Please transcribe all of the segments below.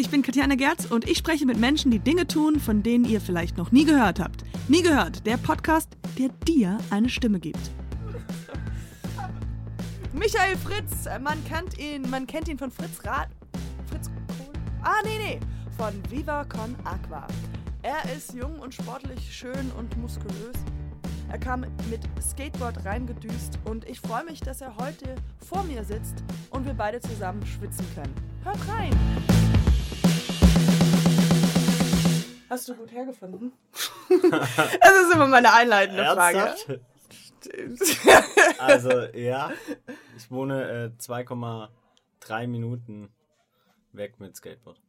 ich bin Katjana Gerz und ich spreche mit Menschen, die Dinge tun, von denen ihr vielleicht noch nie gehört habt. Nie gehört, der Podcast, der dir eine Stimme gibt. Michael Fritz, äh, man kennt ihn, man kennt ihn von Fritz Rad. Fritz Kohl? Ah, nee, nee, von Viva Con Aqua. Er ist jung und sportlich, schön und muskulös. Er kam mit Skateboard reingedüst und ich freue mich, dass er heute vor mir sitzt und wir beide zusammen schwitzen können. Hört rein! Hast du gut hergefunden? das ist immer meine einleitende Frage. also, ja. Ich wohne äh, 2,3 Minuten weg mit Skateboard.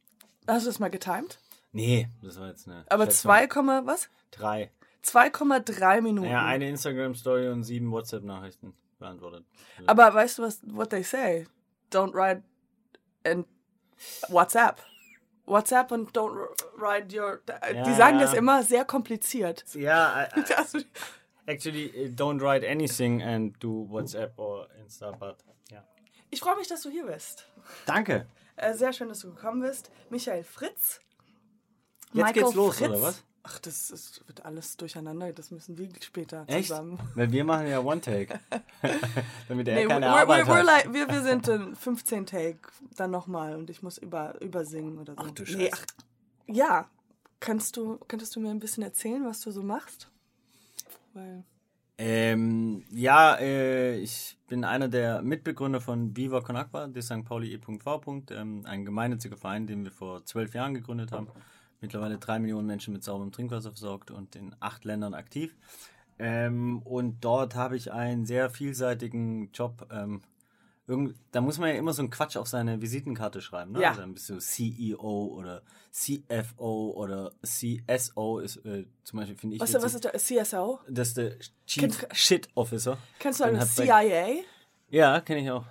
Hast du das mal getimed? Nee, das war jetzt eine. Aber 2, was? 3. 2,3 Minuten. Ja, eine Instagram-Story und sieben WhatsApp-Nachrichten beantwortet. Aber weißt du, was what they say? Don't write and WhatsApp. WhatsApp und don't write your. Ja, die sagen ja. das immer sehr kompliziert. Ja, I, I, actually, uh, don't write anything and do WhatsApp or Insta, but ja. Ich freue mich, dass du hier bist. Danke. Äh, sehr schön, dass du gekommen bist. Michael Fritz. Jetzt Michael geht's los, Fritz. oder was? Ach, das, das, wird alles durcheinander. Das müssen wir später Echt? zusammen. Weil wir machen ja One-Take. Damit er nee, keine we're, Arbeit we're, we're like, wir, wir sind in 15 Take, dann nochmal und ich muss über, übersingen oder so. Ach du Scheiße. Nee, ach, ja. Kannst du, könntest du mir ein bisschen erzählen, was du so machst? Weil... Ähm, ja, äh, ich bin einer der Mitbegründer von Viva Con Aqua, de St. Pauli e.v. Ähm, ein gemeinnütziger Verein, den wir vor zwölf Jahren gegründet haben mittlerweile drei Millionen Menschen mit sauberem Trinkwasser versorgt und in acht Ländern aktiv. Ähm, und dort habe ich einen sehr vielseitigen Job. Ähm, da muss man ja immer so einen Quatsch auf seine Visitenkarte schreiben. Ne? Ja. Also dann bist du CEO oder CFO oder CSO ist äh, zum Beispiel, finde ich. Was, was ist der CSO? Das ist der Chief Ken, Shit Officer. Kennst du einen CIA? ja, kenne ich auch.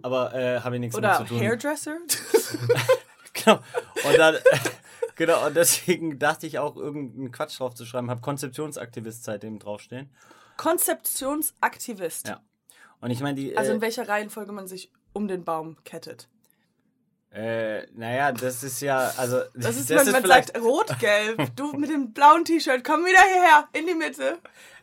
Aber äh, habe ich nichts oder mit zu tun. Oder Hairdresser? genau. Und dann. Genau, und deswegen dachte ich auch, irgendeinen Quatsch drauf zu schreiben. Habe Konzeptionsaktivist seitdem draufstehen. Konzeptionsaktivist? Ja. Und ich meine, die. Also in äh, welcher Reihenfolge man sich um den Baum kettet? Äh, naja, das ist ja, also. Das ist, das wenn man sagt rot-gelb. Du mit dem blauen T-Shirt, komm wieder hierher, in die Mitte.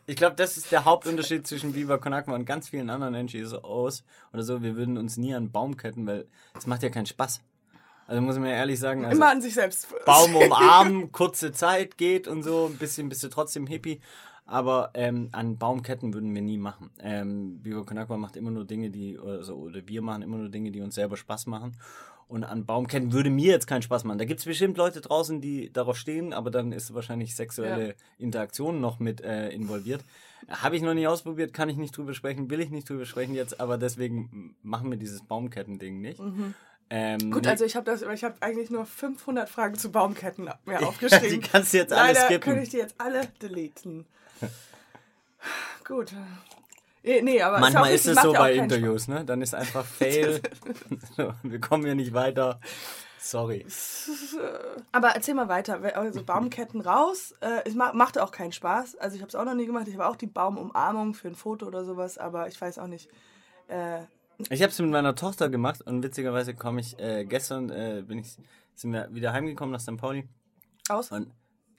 Ich glaube, das ist der Hauptunterschied zwischen Viva Con und ganz vielen anderen NGOs oder so. Wir würden uns nie an Baum ketten, weil es macht ja keinen Spaß. Also muss man ja ehrlich sagen. Also Immer an sich selbst. Baum umarmen, kurze Zeit geht und so, ein bisschen bist du trotzdem Hippie. Aber ähm, an Baumketten würden wir nie machen. Ähm, Vivo Konakwa macht immer nur Dinge, die, also, oder wir machen immer nur Dinge, die uns selber Spaß machen. Und an Baumketten würde mir jetzt keinen Spaß machen. Da gibt es bestimmt Leute draußen, die darauf stehen, aber dann ist wahrscheinlich sexuelle ja. Interaktion noch mit äh, involviert. Habe ich noch nie ausprobiert, kann ich nicht drüber sprechen, will ich nicht drüber sprechen jetzt, aber deswegen machen wir dieses Baumketten-Ding nicht. Mhm. Ähm, Gut, also ich habe das, ich habe eigentlich nur 500 Fragen zu Baumketten mir aufgeschrieben. die kannst du jetzt alle Leider skippen. kann ich die jetzt alle deleten. Gut. Eh, nee, aber Manchmal ist, es so bei Interviews, ne? Dann ist einfach Fail. Wir kommen hier nicht weiter. Sorry. Aber erzähl mal weiter. Also Baumketten raus. Äh, es macht auch keinen Spaß. Also ich habe es auch noch nie gemacht. Ich habe auch die Baumumarmung für ein Foto oder sowas, aber ich weiß auch nicht. Äh, ich habe es mit meiner Tochter gemacht und witzigerweise komme ich äh, gestern äh, bin ich sind wir wieder heimgekommen nach St. Pauli. Aus? Und,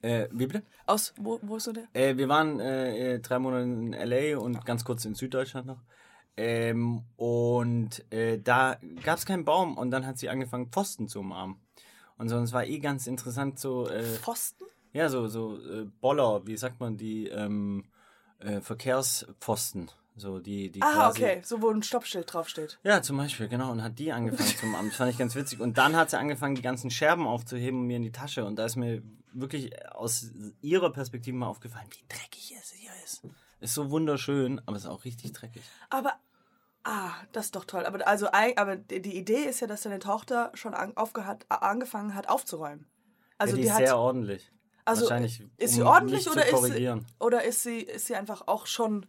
äh, wie bitte? Aus wo wo ist du der? Äh, wir waren äh, drei Monate in LA und ganz kurz in Süddeutschland noch. Ähm, und äh, da gab es keinen Baum und dann hat sie angefangen Pfosten zu umarmen. Und so, und es war eh ganz interessant so. Äh, Pfosten? Ja, so so äh, Boller, wie sagt man die ähm, äh, Verkehrspfosten. So die, die ah, okay, so wo ein Stoppschild draufsteht. Ja, zum Beispiel, genau. Und hat die angefangen zum Amt. Das fand ich ganz witzig. Und dann hat sie angefangen, die ganzen Scherben aufzuheben und mir in die Tasche. Und da ist mir wirklich aus ihrer Perspektive mal aufgefallen, wie dreckig es hier ist. Ist so wunderschön, aber es ist auch richtig dreckig. Aber, ah, das ist doch toll. Aber, also, aber die Idee ist ja, dass deine Tochter schon an, aufgehört, angefangen hat aufzuräumen. Also ja, die, die ist hat, sehr ordentlich. Also, Wahrscheinlich, ist sie ordentlich oder ist sie, oder ist sie, ist sie einfach auch schon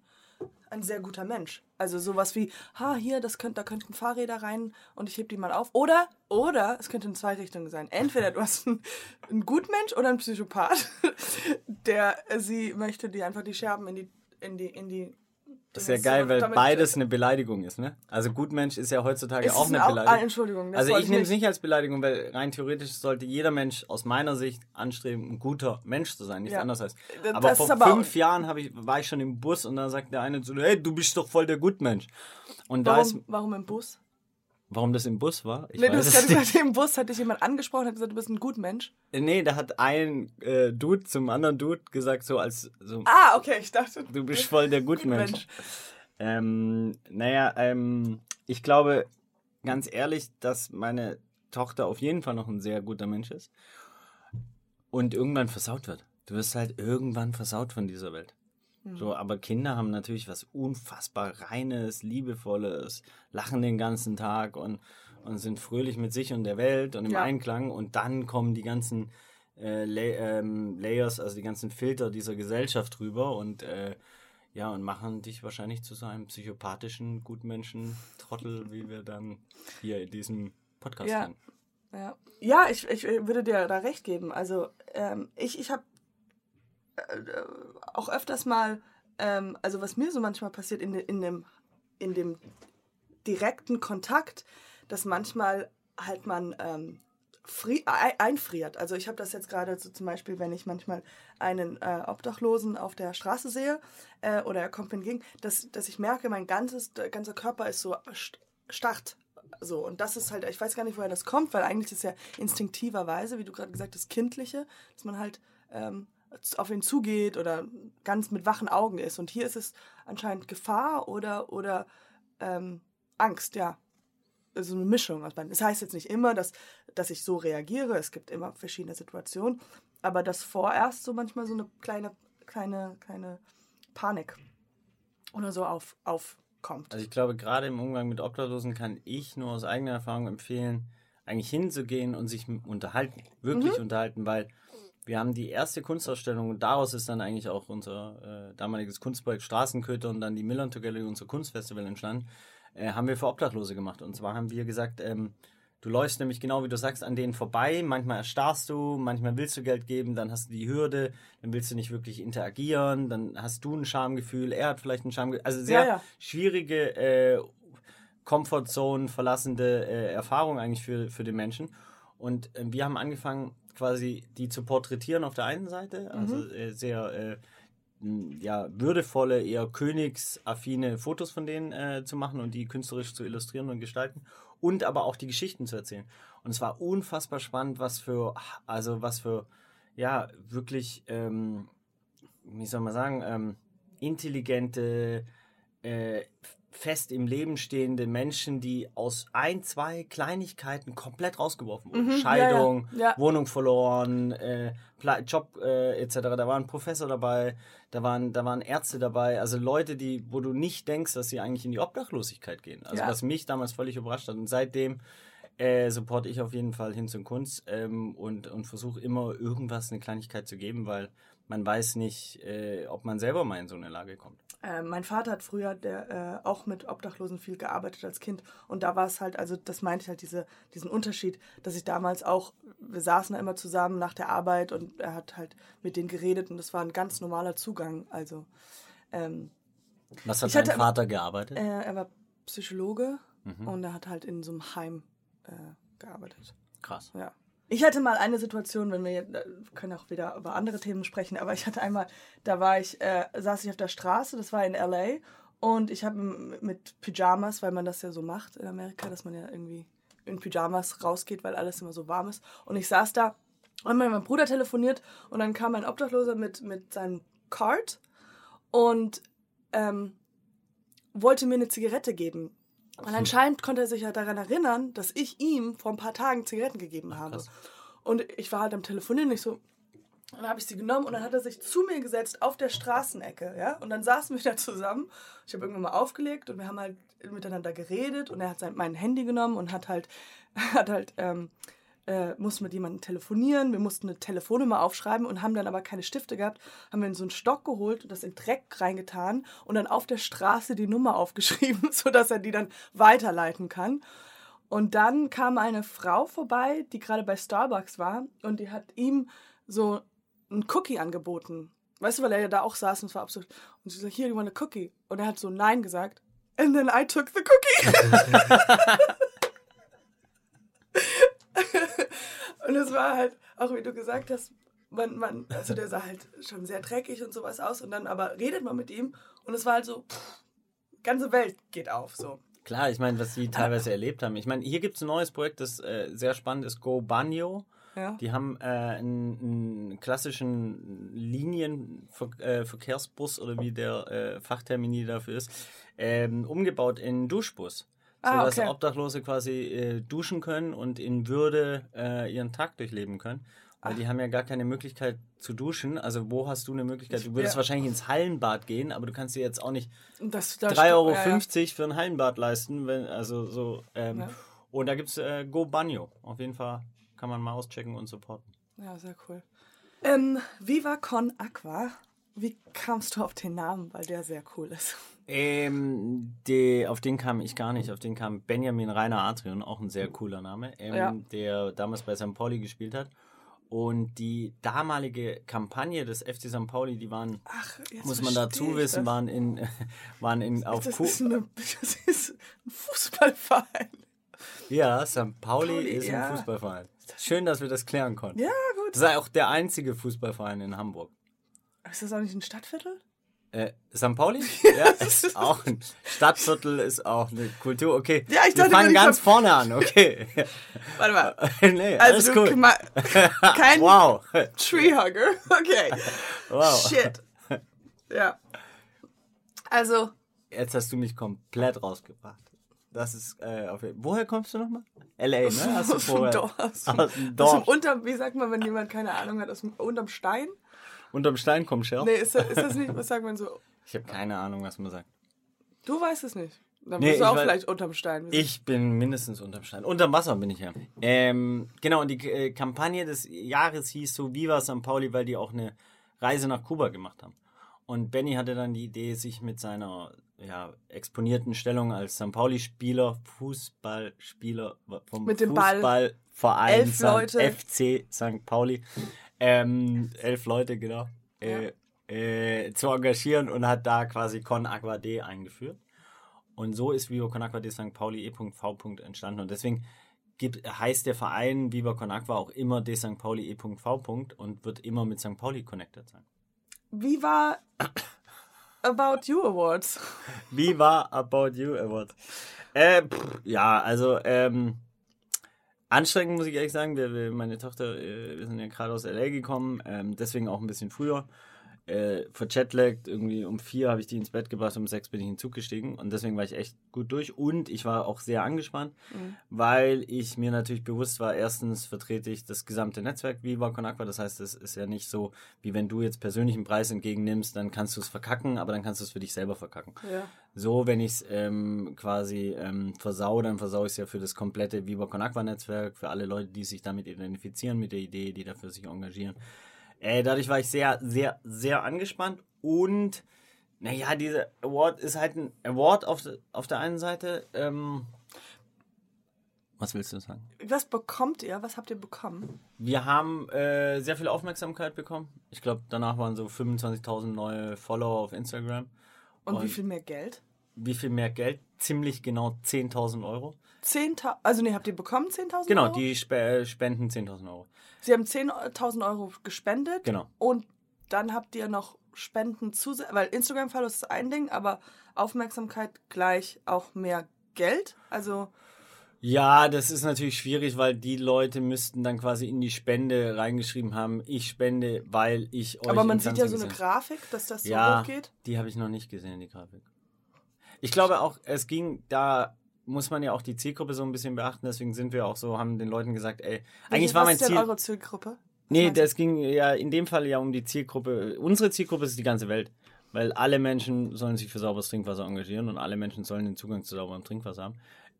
ein sehr guter Mensch. Also sowas wie, ha, hier, das könnt, da könnten Fahrräder rein und ich heb die mal auf. Oder, oder, es könnte in zwei Richtungen sein. Entweder du hast einen, einen Gutmensch oder einen Psychopath, der, sie möchte dir einfach die Scherben in die, in die, in die Das ist ja geil, weil beides eine Beleidigung ist, ne? Also Gutmensch ist ja heutzutage ist auch eine Beleidigung. Ah, Entschuldigung. also ich nehme es nicht als Beleidigung, weil rein theoretisch sollte jeder Mensch aus meiner Sicht anstreben, ein guter Mensch zu sein, nichts ja. anderes heißt. Aber das vor aber fünf Jahren ich, war ich schon im Bus und da sagt der eine so, hey, du bist doch voll der Gutmensch. Und warum, da ist, warum im Bus? Warum das im Bus war? Ich nee, du hast gerade gesagt, im Bus hat dich jemand angesprochen und hat gesagt, du bist ein guter Mensch. Nee, da hat ein äh, Dude zum anderen Dude gesagt, so als so. Ah, okay, ich dachte. Du bist voll der. Gut ähm, naja, ähm, ich glaube ganz ehrlich, dass meine Tochter auf jeden Fall noch ein sehr guter Mensch ist und irgendwann versaut wird. Du wirst halt irgendwann versaut von dieser Welt. Mhm. So, aber Kinder haben natürlich was unfassbar reines, liebevolles, lachen den ganzen Tag und, und sind fröhlich mit sich und der Welt und im ja. Einklang und dann kommen die ganzen äh, Lay ähm, Layers, also die ganzen Filter dieser Gesellschaft rüber und äh, ja, und machen dich wahrscheinlich zu so einem psychopathischen Gutmenschen, Trottel, wie wir dann hier in diesem Podcast ja. kennen. Ja, ja ich, ich würde dir da recht geben. Also ähm, ich, ich habe äh, auch öfters mal, ähm, also was mir so manchmal passiert in, in, dem, in dem direkten Kontakt, dass manchmal halt man ähm, einfriert. Also ich habe das jetzt gerade so zum Beispiel, wenn ich manchmal einen äh, Obdachlosen auf der Straße sehe äh, oder er kommt mir entgegen, dass, dass ich merke, mein ganzes, ganzer Körper ist so starrt. So, und das ist halt, ich weiß gar nicht, woher das kommt, weil eigentlich ist ja instinktiverweise, wie du gerade gesagt hast, kindliche, dass man halt ähm, auf ihn zugeht oder ganz mit wachen Augen ist. Und hier ist es anscheinend Gefahr oder, oder ähm, Angst, ja. Also eine Mischung aus beiden. Das heißt jetzt nicht immer, dass, dass ich so reagiere. Es gibt immer verschiedene Situationen. Aber dass vorerst so manchmal so eine kleine, kleine, kleine Panik oder so auf, aufkommt. Also ich glaube, gerade im Umgang mit Obdachlosen kann ich nur aus eigener Erfahrung empfehlen, eigentlich hinzugehen und sich unterhalten. Wirklich mhm. unterhalten, weil wir haben die erste Kunstausstellung und daraus ist dann eigentlich auch unser äh, damaliges Kunstprojekt Straßenköter und dann die Millantor Gallery, unser Kunstfestival entstanden, äh, haben wir für Obdachlose gemacht. Und zwar haben wir gesagt, ähm, du läufst nämlich genau wie du sagst an denen vorbei, manchmal erstarrst du, manchmal willst du Geld geben, dann hast du die Hürde, dann willst du nicht wirklich interagieren, dann hast du ein Schamgefühl, er hat vielleicht ein Schamgefühl, also sehr ja, ja. schwierige äh, Comfortzone verlassende äh, Erfahrung eigentlich für, für den Menschen. Und äh, wir haben angefangen, quasi die zu porträtieren auf der einen Seite, also mhm. äh, sehr äh, ja, würdevolle, eher königsaffine Fotos von denen äh, zu machen und die künstlerisch zu illustrieren und gestalten und aber auch die Geschichten zu erzählen. Und es war unfassbar spannend, was für, also was für, ja, wirklich, ähm, wie soll man sagen, ähm, intelligente, äh, fest im Leben stehende Menschen, die aus ein, zwei Kleinigkeiten komplett rausgeworfen wurden. Mhm, Scheidung, ja, ja. Wohnung verloren, äh, Job äh, etc. Da war ein Professor dabei, da waren, da waren Ärzte dabei, also Leute, die, wo du nicht denkst, dass sie eigentlich in die Obdachlosigkeit gehen. Also ja. was mich damals völlig überrascht hat. Und seitdem äh, supporte ich auf jeden Fall hin zum Kunst ähm, und, und versuche immer irgendwas, eine Kleinigkeit zu geben, weil man weiß nicht, äh, ob man selber mal in so eine Lage kommt. Äh, mein Vater hat früher der, äh, auch mit Obdachlosen viel gearbeitet als Kind und da war es halt, also das meinte ich halt, diese, diesen Unterschied, dass ich damals auch, wir saßen da immer zusammen nach der Arbeit und er hat halt mit denen geredet und das war ein ganz normaler Zugang. Also ähm, Was hat dein hatte, Vater gearbeitet? Äh, er war Psychologe mhm. und er hat halt in so einem Heim äh, gearbeitet. Krass. Ja. Ich hatte mal eine Situation, wenn wir, wir können auch wieder über andere Themen sprechen, aber ich hatte einmal, da war ich, äh, saß ich auf der Straße, das war in LA und ich habe mit Pyjamas, weil man das ja so macht in Amerika, dass man ja irgendwie in Pyjamas rausgeht, weil alles immer so warm ist. Und ich saß da und mein Bruder telefoniert und dann kam ein Obdachloser mit, mit seinem Card und ähm, wollte mir eine Zigarette geben. Und anscheinend konnte er sich ja daran erinnern, dass ich ihm vor ein paar Tagen Zigaretten gegeben habe. Krass. Und ich war halt am Telefonieren nicht so. Dann habe ich sie genommen und dann hat er sich zu mir gesetzt auf der Straßenecke, ja. Und dann saßen wir da zusammen. Ich habe irgendwann mal aufgelegt und wir haben halt miteinander geredet und er hat sein, mein Handy genommen und hat halt, hat halt ähm, äh, mussten mit jemandem telefonieren, wir mussten eine Telefonnummer aufschreiben und haben dann aber keine Stifte gehabt, haben wir in so einen Stock geholt und das in Dreck reingetan und dann auf der Straße die Nummer aufgeschrieben, sodass er die dann weiterleiten kann. Und dann kam eine Frau vorbei, die gerade bei Starbucks war und die hat ihm so einen Cookie angeboten. Weißt du, weil er ja da auch saß und es war absurd. Und sie sagt, hier, you want a cookie? Und er hat so Nein gesagt. And then I took the cookie. und es war halt, auch wie du gesagt hast, man, man, also der sah halt schon sehr dreckig und sowas aus. Und dann aber redet man mit ihm und es war halt so, pff, ganze Welt geht auf. So. Klar, ich meine, was sie teilweise erlebt haben. Ich meine, hier gibt es ein neues Projekt, das äh, sehr spannend ist, Go Banyo. Ja. Die haben äh, einen, einen klassischen Linienverkehrsbus oder wie der äh, Fachtermini dafür ist, ähm, umgebaut in Duschbus. Ah, sodass okay. Obdachlose quasi äh, duschen können und in Würde äh, ihren Tag durchleben können. Weil die haben ja gar keine Möglichkeit zu duschen. Also wo hast du eine Möglichkeit? Du würdest Ja. wahrscheinlich ins Hallenbad gehen, aber du kannst dir jetzt auch nicht Und das, da 3,50 Euro ja, ja. für ein Hallenbad leisten. Wenn, also so. Ähm, Ja. Und da gibt es äh, Go Banyo. Auf jeden Fall kann man mal auschecken und supporten. Ja, sehr cool. Ähm, Viva Con Aqua. Wie kamst du auf den Namen? Weil der sehr cool ist. Ähm, die, auf den kam ich gar nicht. Auf den kam Benjamin Rainer Adrian, auch ein sehr cooler Name, ähm, Ja. der damals bei St. Pauli gespielt hat. Und die damalige Kampagne des FC St. Pauli, die waren, Ach, muss man dazu wissen, waren in, waren in auf Das ist, eine, das ist ein Fußballverein. Ja, St. Pauli, Pauli, ist ja. ein Fußballverein. Schön, dass wir das klären konnten. Ja, gut. Das ist auch der einzige Fußballverein in Hamburg. Ist das auch nicht ein Stadtviertel? Äh, St. Pauli? Ja, ist auch ein Stadtviertel, ist auch eine Kultur. Okay, Ja, ich wir dachte, fangen wenn ich ganz ver- vorne an, okay. Warte mal. nee, alles Also, du, cool. ma- kein Wow, Treehugger. Okay. wow. Shit. Ja. Also, Jetzt hast du mich komplett rausgebracht. Das ist, äh, auf, woher kommst du nochmal? L.A., ne? Hast du vorher? Dorf. Aus dem, Aus dem Aus dem Dorf. unterm, wie sagt man, wenn jemand keine Ahnung hat, aus dem unterm Stein? Unterm Stein kommt Scherf. Nee, ist das, ist das nicht, was sagt man so? Ich habe keine Ahnung, was man sagt. Du weißt es nicht. Dann Nee, bist du ich auch weiß- vielleicht unterm Stein. Ich bin mindestens unterm Stein. Unterm Wasser bin ich ja. Ähm, genau, und die äh, Kampagne des Jahres hieß so Viva St. Pauli, weil die auch eine Reise nach Kuba gemacht haben. Und Benny hatte dann die Idee, sich mit seiner ja, exponierten Stellung als St. Pauli-Spieler, Fußballspieler vom Mit dem Ball. Fußballverein Elf St. Leute. FC St. Pauli, ähm, elf Leute, genau, äh, äh, zu engagieren und hat da quasi Con Aqua D eingeführt. Und so ist Viva Con Aqua de St. Pauli E.V. entstanden. Und deswegen gibt, heißt der Verein Viva Con Aqua auch immer de St. Pauli E.V. und wird immer mit St. Pauli connected sein. Wie war About You Awards? Viva About You Award. Äh, pff, ja, also, ähm, anstrengend muss ich ehrlich sagen. Wir, wir, meine Tochter, äh, wir sind ja gerade aus L.A. gekommen, ähm, deswegen auch ein bisschen früher. Äh, verchatlagt, irgendwie um vier habe ich die ins Bett gebracht, um sechs bin ich in den Zug gestiegen und deswegen war ich echt gut durch und ich war auch sehr angespannt, weil ich mir natürlich bewusst war, erstens vertrete ich das gesamte Netzwerk Viva Con Aqua, das heißt, es ist ja nicht so, wie wenn du jetzt persönlich einen Preis entgegennimmst, dann kannst du es verkacken, aber dann kannst du es für dich selber verkacken. Ja. So, wenn ich es ähm, quasi ähm, versau, dann versau ich es ja für das komplette Viva Con Aqua Netzwerk, für alle Leute, die sich damit identifizieren, mit der Idee, die dafür sich engagieren. Äh, dadurch war ich sehr, sehr, sehr angespannt und naja, dieser Award ist halt ein Award auf, auf der einen Seite. Ähm, was willst du sagen? Was bekommt ihr? Was habt ihr bekommen? Wir haben äh, sehr viel Aufmerksamkeit bekommen. Ich glaube, danach waren so 25.000 neue Follower auf Instagram. Und, Und- wie viel mehr Geld? Wie viel mehr Geld? Ziemlich genau 10.000 Euro. 10.000, also nee, habt ihr bekommen 10.000 Genau, Euro? die spe äh, spenden 10.000 Euro. Sie haben 10.000 Euro gespendet. Genau. Und dann habt ihr noch Spenden zu, weil Instagram-Follow ist ein Ding, aber Aufmerksamkeit gleich auch mehr Geld. Also, Ja, das ist natürlich schwierig, weil die Leute müssten dann quasi in die Spende reingeschrieben haben, ich spende, weil ich euch aber man sieht ja so eine. Grafik, dass das so Ja, hochgeht. die habe ich noch nicht gesehen, die Grafik. Ich glaube auch, es ging, da muss man ja auch die Zielgruppe so ein bisschen beachten, deswegen sind wir auch so, haben den Leuten gesagt, ey, eigentlich Welche- war was mein ist denn Ziel... eure Zielgruppe? Nee, das ging ja in dem Fall ja um die Zielgruppe. Unsere Zielgruppe ist die ganze Welt. Weil alle Menschen sollen sich für sauberes Trinkwasser engagieren und alle Menschen sollen den Zugang zu sauberem Trinkwasser haben.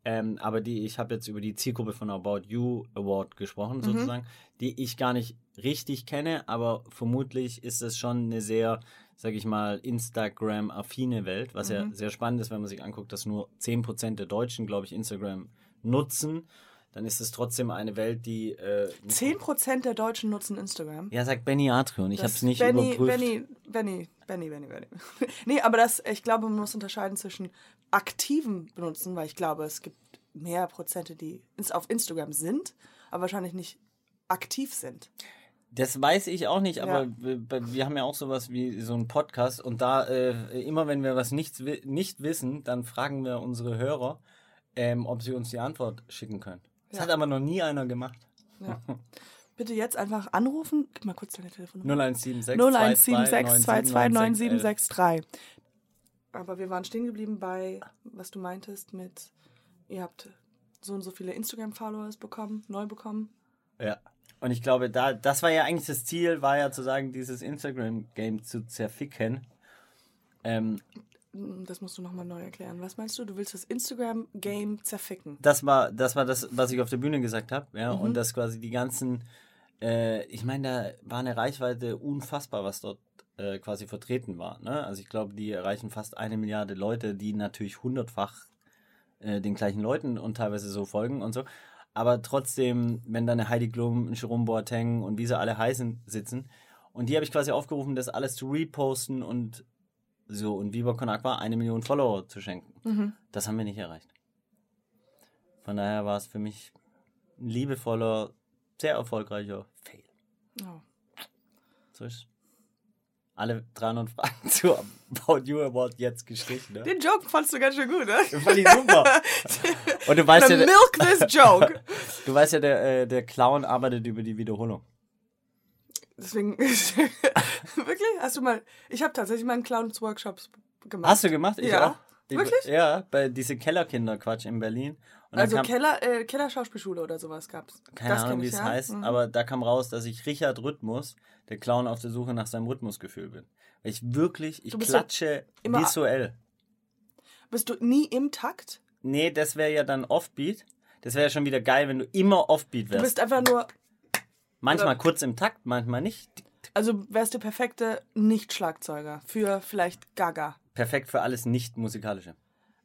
Ähm, aber die, ich habe jetzt über die Zielgruppe von About You Award gesprochen, Mhm. sozusagen, die ich gar nicht richtig kenne, aber vermutlich ist es schon eine sehr, sag ich mal, Instagram-affine Welt, was Mhm. ja sehr spannend ist, wenn man sich anguckt, dass nur 10% der Deutschen, glaube ich, Instagram nutzen. dann ist es trotzdem eine Welt, die. Äh, 10% der Deutschen nutzen Instagram. ja, sagt Benny Adrian. Ich habe es nicht Benny, überprüft. Benny, Benny, Benny, Benny, Benny. nee, aber das, ich glaube, man muss unterscheiden zwischen aktiven Benutzen, weil ich glaube, es gibt mehr Prozente, die auf Instagram sind, aber wahrscheinlich nicht aktiv sind. Das weiß ich auch nicht, aber Ja. wir, wir haben ja auch sowas wie so einen Podcast und da äh, immer wenn wir was nicht, nicht wissen, dann fragen wir unsere Hörer, ähm, ob sie uns die Antwort schicken können. Das Ja. hat aber noch nie einer gemacht. Ja. Bitte jetzt einfach anrufen. Gib mal kurz deine Telefonnummer. 0176 0176229763. Aber wir waren stehen geblieben bei, was du meintest mit, ihr habt so und so viele Instagram-Followers bekommen, neu bekommen. Ja. Und ich glaube, da, das war ja eigentlich das Ziel, war ja zu sagen, dieses Instagram-Game zu zerficken. Ähm, Hm, Das musst du nochmal neu erklären. Was meinst du? Du willst das Instagram-Game zerficken. das war das war das, was ich auf der Bühne gesagt habe, ja, und dass quasi die ganzen, äh, ich meine, da war eine Reichweite unfassbar, was dort äh, quasi vertreten war. Ne? Also ich glaube, die erreichen fast eine Milliarde Leute, die natürlich hundertfach äh, den gleichen Leuten und teilweise so folgen und so. Aber trotzdem, wenn da eine Heidi Klum, ein Jerome Boateng und wie sie alle heißen sitzen, und die habe ich quasi aufgerufen, das alles zu reposten und so und Viva Con Aqua eine Million Follower zu schenken. Das haben wir nicht erreicht. Von daher war es für mich ein liebevoller, sehr erfolgreicher Fail. Oh. So ist alle 300 Fragen zu About You Award jetzt gestrichen. Ne? Den Joke fandst du ganz schön gut, ne? Das fand ich super. Und du weißt ja, der, Milk this joke. du weißt ja der, äh, der Clown arbeitet über die Wiederholung. Deswegen, wirklich? Hast du mal, ich habe tatsächlich mal einen Clowns-Workshops gemacht. Hast du gemacht? Ich Ja. auch. Ich- Wirklich? Ja, bei diese Kellerkinder-Quatsch in Berlin. Und Also kam, Keller, äh, Keller Schauspielschule oder sowas gab's. keine das Ahnung, wie es ja. heißt, Mhm. aber da kam raus, dass ich Richard Rhythmus, der Clown auf der Suche nach seinem Rhythmusgefühl bin. Weil ich wirklich, ich Du so klatsche immer- visuell. Bist du nie im Takt? Nee, das wäre ja dann Offbeat. Das wäre ja schon wieder geil, wenn du immer Offbeat Du wärst. bist einfach nur, Manchmal kurz im Takt, manchmal nicht. also wärst du perfekte Nicht-Schlagzeuger für vielleicht Gaga. Perfekt für alles nicht-musikalische.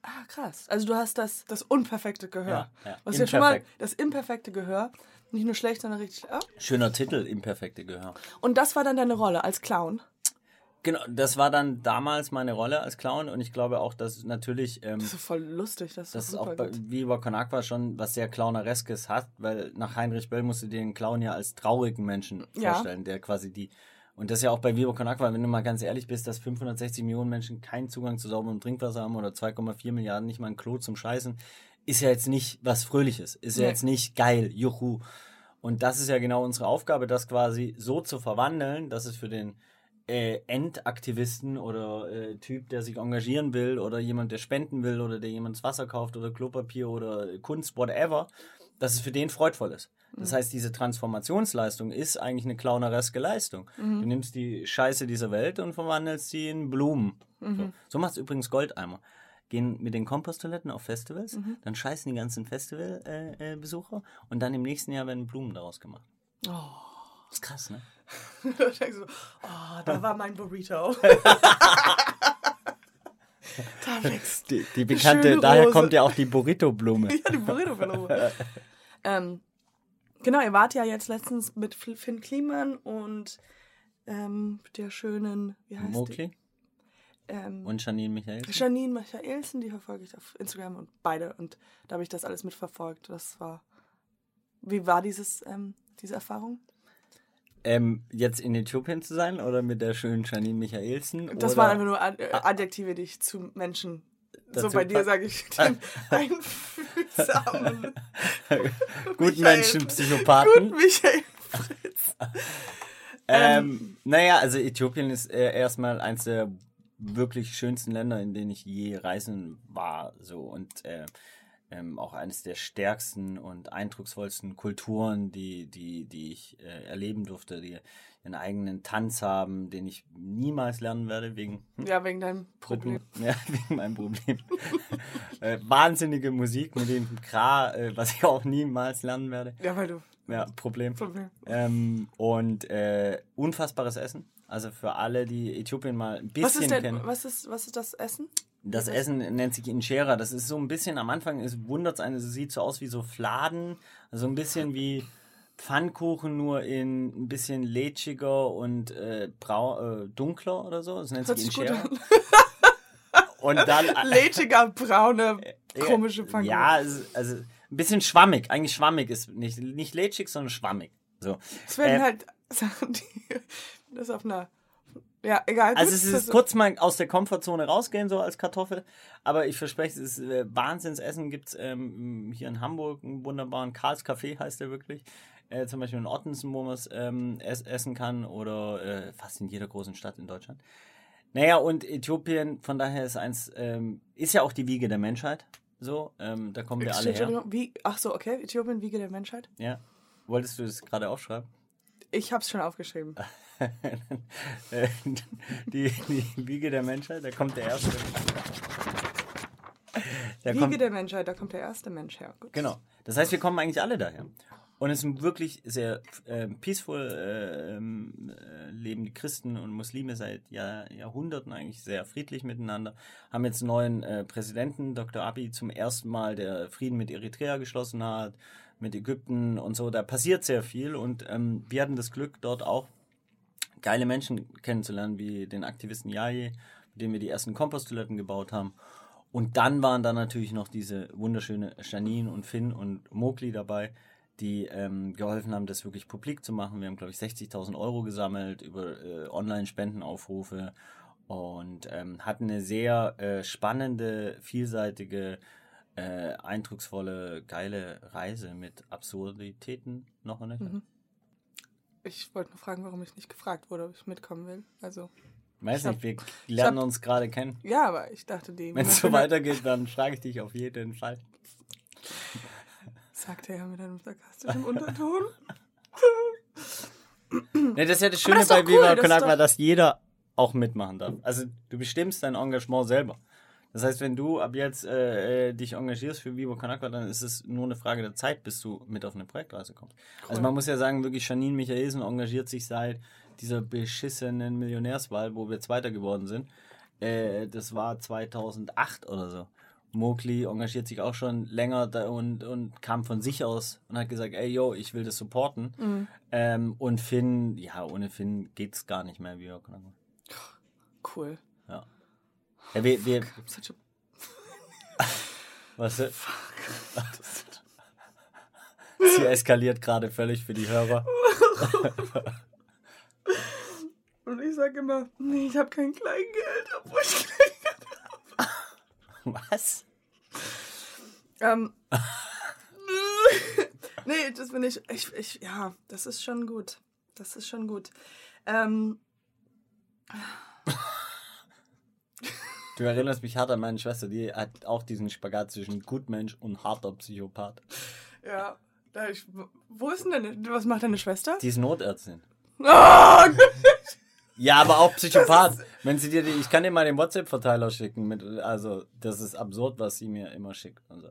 Ah, krass. Also du hast das, das unperfekte Gehör. Ja, ja. Was ja schon mal Imperfekt. das imperfekte Gehör. Nicht nur schlecht, sondern richtig. Oh. Schöner Titel, imperfekte Gehör. Und das war dann deine Rolle als Clown. Genau, das war dann damals meine Rolle als Clown und ich glaube auch, dass natürlich ähm, Das ist voll lustig. Das ist, das ist auch bei. Viva Con Aqua schon was sehr Clownereskes hat, weil nach Heinrich Böll musst du dir den Clown ja als traurigen Menschen Ja. vorstellen, der quasi die und das ist ja auch bei Viva Con Aqua, wenn du mal ganz ehrlich bist, dass 560 Millionen Menschen keinen Zugang zu sauberem Trinkwasser haben oder 2,4 Milliarden nicht mal ein Klo zum Scheißen, ist ja jetzt nicht was Fröhliches, ist ja Nee. jetzt nicht geil, juhu. Und das ist ja genau unsere Aufgabe, das quasi so zu verwandeln, dass es für den äh, Endaktivisten oder äh, Typ, der sich engagieren will oder jemand, der spenden will oder der jemand das Wasser kauft oder Klopapier oder Kunst, whatever, dass es für den freudvoll ist. Das heißt, diese Transformationsleistung ist eigentlich eine clownereske Leistung. Du nimmst die Scheiße dieser Welt und verwandelst sie in Blumen. So, so macht es übrigens Goldeimer. Gehen mit den Komposttoiletten auf Festivals, dann scheißen die ganzen Festivalbesucher äh, Besucher und dann im nächsten Jahr werden Blumen daraus gemacht. Oh. Das ist krass, ne? Da denkst du, oh, da war mein Burrito. da wächst Die, die bekannte, daher Rose. kommt ja auch die Burrito-Blume. ja, die Burrito-Blume. ähm, genau, ihr wart ja jetzt letztens mit Finn Kliman und ähm, der schönen, wie heißt die? Mokli Ähm, und Janine Michael. Janine Michaelsen, die verfolge ich auf Instagram und beide. Und da habe ich das alles mitverfolgt. Das war. Wie war dieses, ähm, diese Erfahrung? Ähm, jetzt in Äthiopien zu sein oder mit der schönen Janine Michaelsen? Das waren einfach nur Ad Adjektive, die ich zu Menschen. So bei dir sage ich den einfühlsamen. Guten. Menschen, Psychopathen. Gut, Michael Fritz. Ähm, naja, also Äthiopien ist äh, erstmal eins der wirklich schönsten Länder, in denen ich je reisen war. So und äh, ähm, auch eines der stärksten und eindrucksvollsten Kulturen, die, die, die ich äh, erleben durfte, die ihren eigenen Tanz haben, den ich niemals lernen werde, wegen Ja, wegen deinem Problem. Ja, wegen meinem Problem. äh, wahnsinnige Musik mit dem Kra, äh, was ich auch niemals lernen werde. Ja, weil du. Ja, Problem. Problem. Ähm, und äh, unfassbares Essen. Also für alle, die Äthiopien mal ein Was bisschen ist, denn, kennen. was, ist, was ist das Essen? Das Essen nennt sich Injera. Das ist so ein bisschen, am Anfang wundert es einen, es sieht so aus wie so Fladen. Also ein bisschen wie Pfannkuchen, nur in ein bisschen lätschiger und äh, brau, äh, dunkler oder so. Das nennt Hört sich gut an. Und dann. Lätschiger, braune, komische Pfannkuchen. Ja, ist- also ein bisschen schwammig. Eigentlich schwammig ist nicht, nicht lätschig, sondern schwammig. So. Es werden Äh, halt Sachen, die das auf einer. Ja, egal. Also es ist kurz mal aus der Komfortzone rausgehen, so als Kartoffel. Aber ich verspreche, es ist äh, Wahnsinnsessen. Gibt es ähm, hier in Hamburg einen wunderbaren Karls Café, heißt der wirklich. Äh, zum Beispiel in Ottensen, wo man es ähm, ess essen kann. Oder äh, fast in jeder großen Stadt in Deutschland. Naja, und Äthiopien, von daher ist eins, ähm, ist ja auch die Wiege der Menschheit. So, ähm, da kommen wir alle her. Wie, ach so, okay. Äthiopien, Wiege der Menschheit. Ja. Wolltest du das gerade aufschreiben? Ich hab's schon aufgeschrieben. Die, die Wiege der Menschheit, da kommt der erste. Da Wiege kommt, der Menschheit, da kommt der erste Mensch her. Gut. genau. Das heißt, wir kommen eigentlich alle daher. Und es sind wirklich sehr äh, peaceful äh, äh, leben die Christen und Muslime seit Jahr, Jahrhunderten eigentlich sehr friedlich miteinander. Haben jetzt einen neuen äh, Präsidenten, Dr. Abiy, zum ersten Mal, der Frieden mit Eritrea geschlossen hat, mit Ägypten und so. Da passiert sehr viel und ähm, wir hatten das Glück, dort auch geile Menschen kennenzulernen, wie den Aktivisten Yaye, mit dem wir die ersten Komposttoiletten gebaut haben. Und dann waren da natürlich noch diese wunderschöne Janine und Finn und Mowgli dabei, die ähm, geholfen haben, das wirklich publik zu machen. Wir haben, glaube ich, 60.000 Euro gesammelt über äh, Online-Spendenaufrufe und ähm, hatten eine sehr äh, spannende, vielseitige, äh, eindrucksvolle, geile Reise mit Absurditäten noch in der Mhm. Ich wollte nur fragen, warum ich nicht gefragt wurde, ob ich mitkommen will. Also, Weiß Ich nicht, wir lernen hab- uns gerade kennen. ja, aber ich dachte, die. Wenn es so weitergeht, dann frage ich dich auf jeden Fall. Sagt er mit einem sarkastischen Unterton. Ne, das ist ja das das Schöne doch bei cool, Viva das Con Agua, dass jeder auch mitmachen darf. Also du bestimmst dein Engagement selber. Das heißt, wenn du ab jetzt äh, äh, dich engagierst für Vivo Con Agua, dann ist es nur eine Frage der Zeit, bis du mit auf eine Projektreise kommst. Also man muss ja sagen, wirklich Janine Michaelsen engagiert sich seit dieser beschissenen Millionärswahl, wo wir Zweiter geworden sind. Äh, das war 2008 oder so. Mowgli engagiert sich auch schon länger da und, und kam von sich aus und hat gesagt, ey, yo, ich will das supporten. Ähm, und Finn, ja, ohne Finn geht's gar nicht mehr, wie Agua. Cool. Ja. ja wir, wir, Such was? Sie eskaliert gerade völlig für die Hörer. Und ich sage immer, nee, ich habe kein Kleingeld, obwohl ich Kleingeld Was? Ähm. nee, das bin ich, ich, ich. Ja, das ist schon gut. Das ist schon gut. Ähm, Du erinnerst mich hart an meine Schwester, die hat auch diesen Spagat zwischen Gutmensch und harter Psychopath. ja, da ich, wo ist denn deine, was macht deine Schwester? Die ist Notärztin. Oh, Ja, aber auch Psychopath. Wenn sie dir die, ich kann dir mal den WhatsApp-Verteiler schicken mit, also, das ist absurd, was sie mir immer schickt so.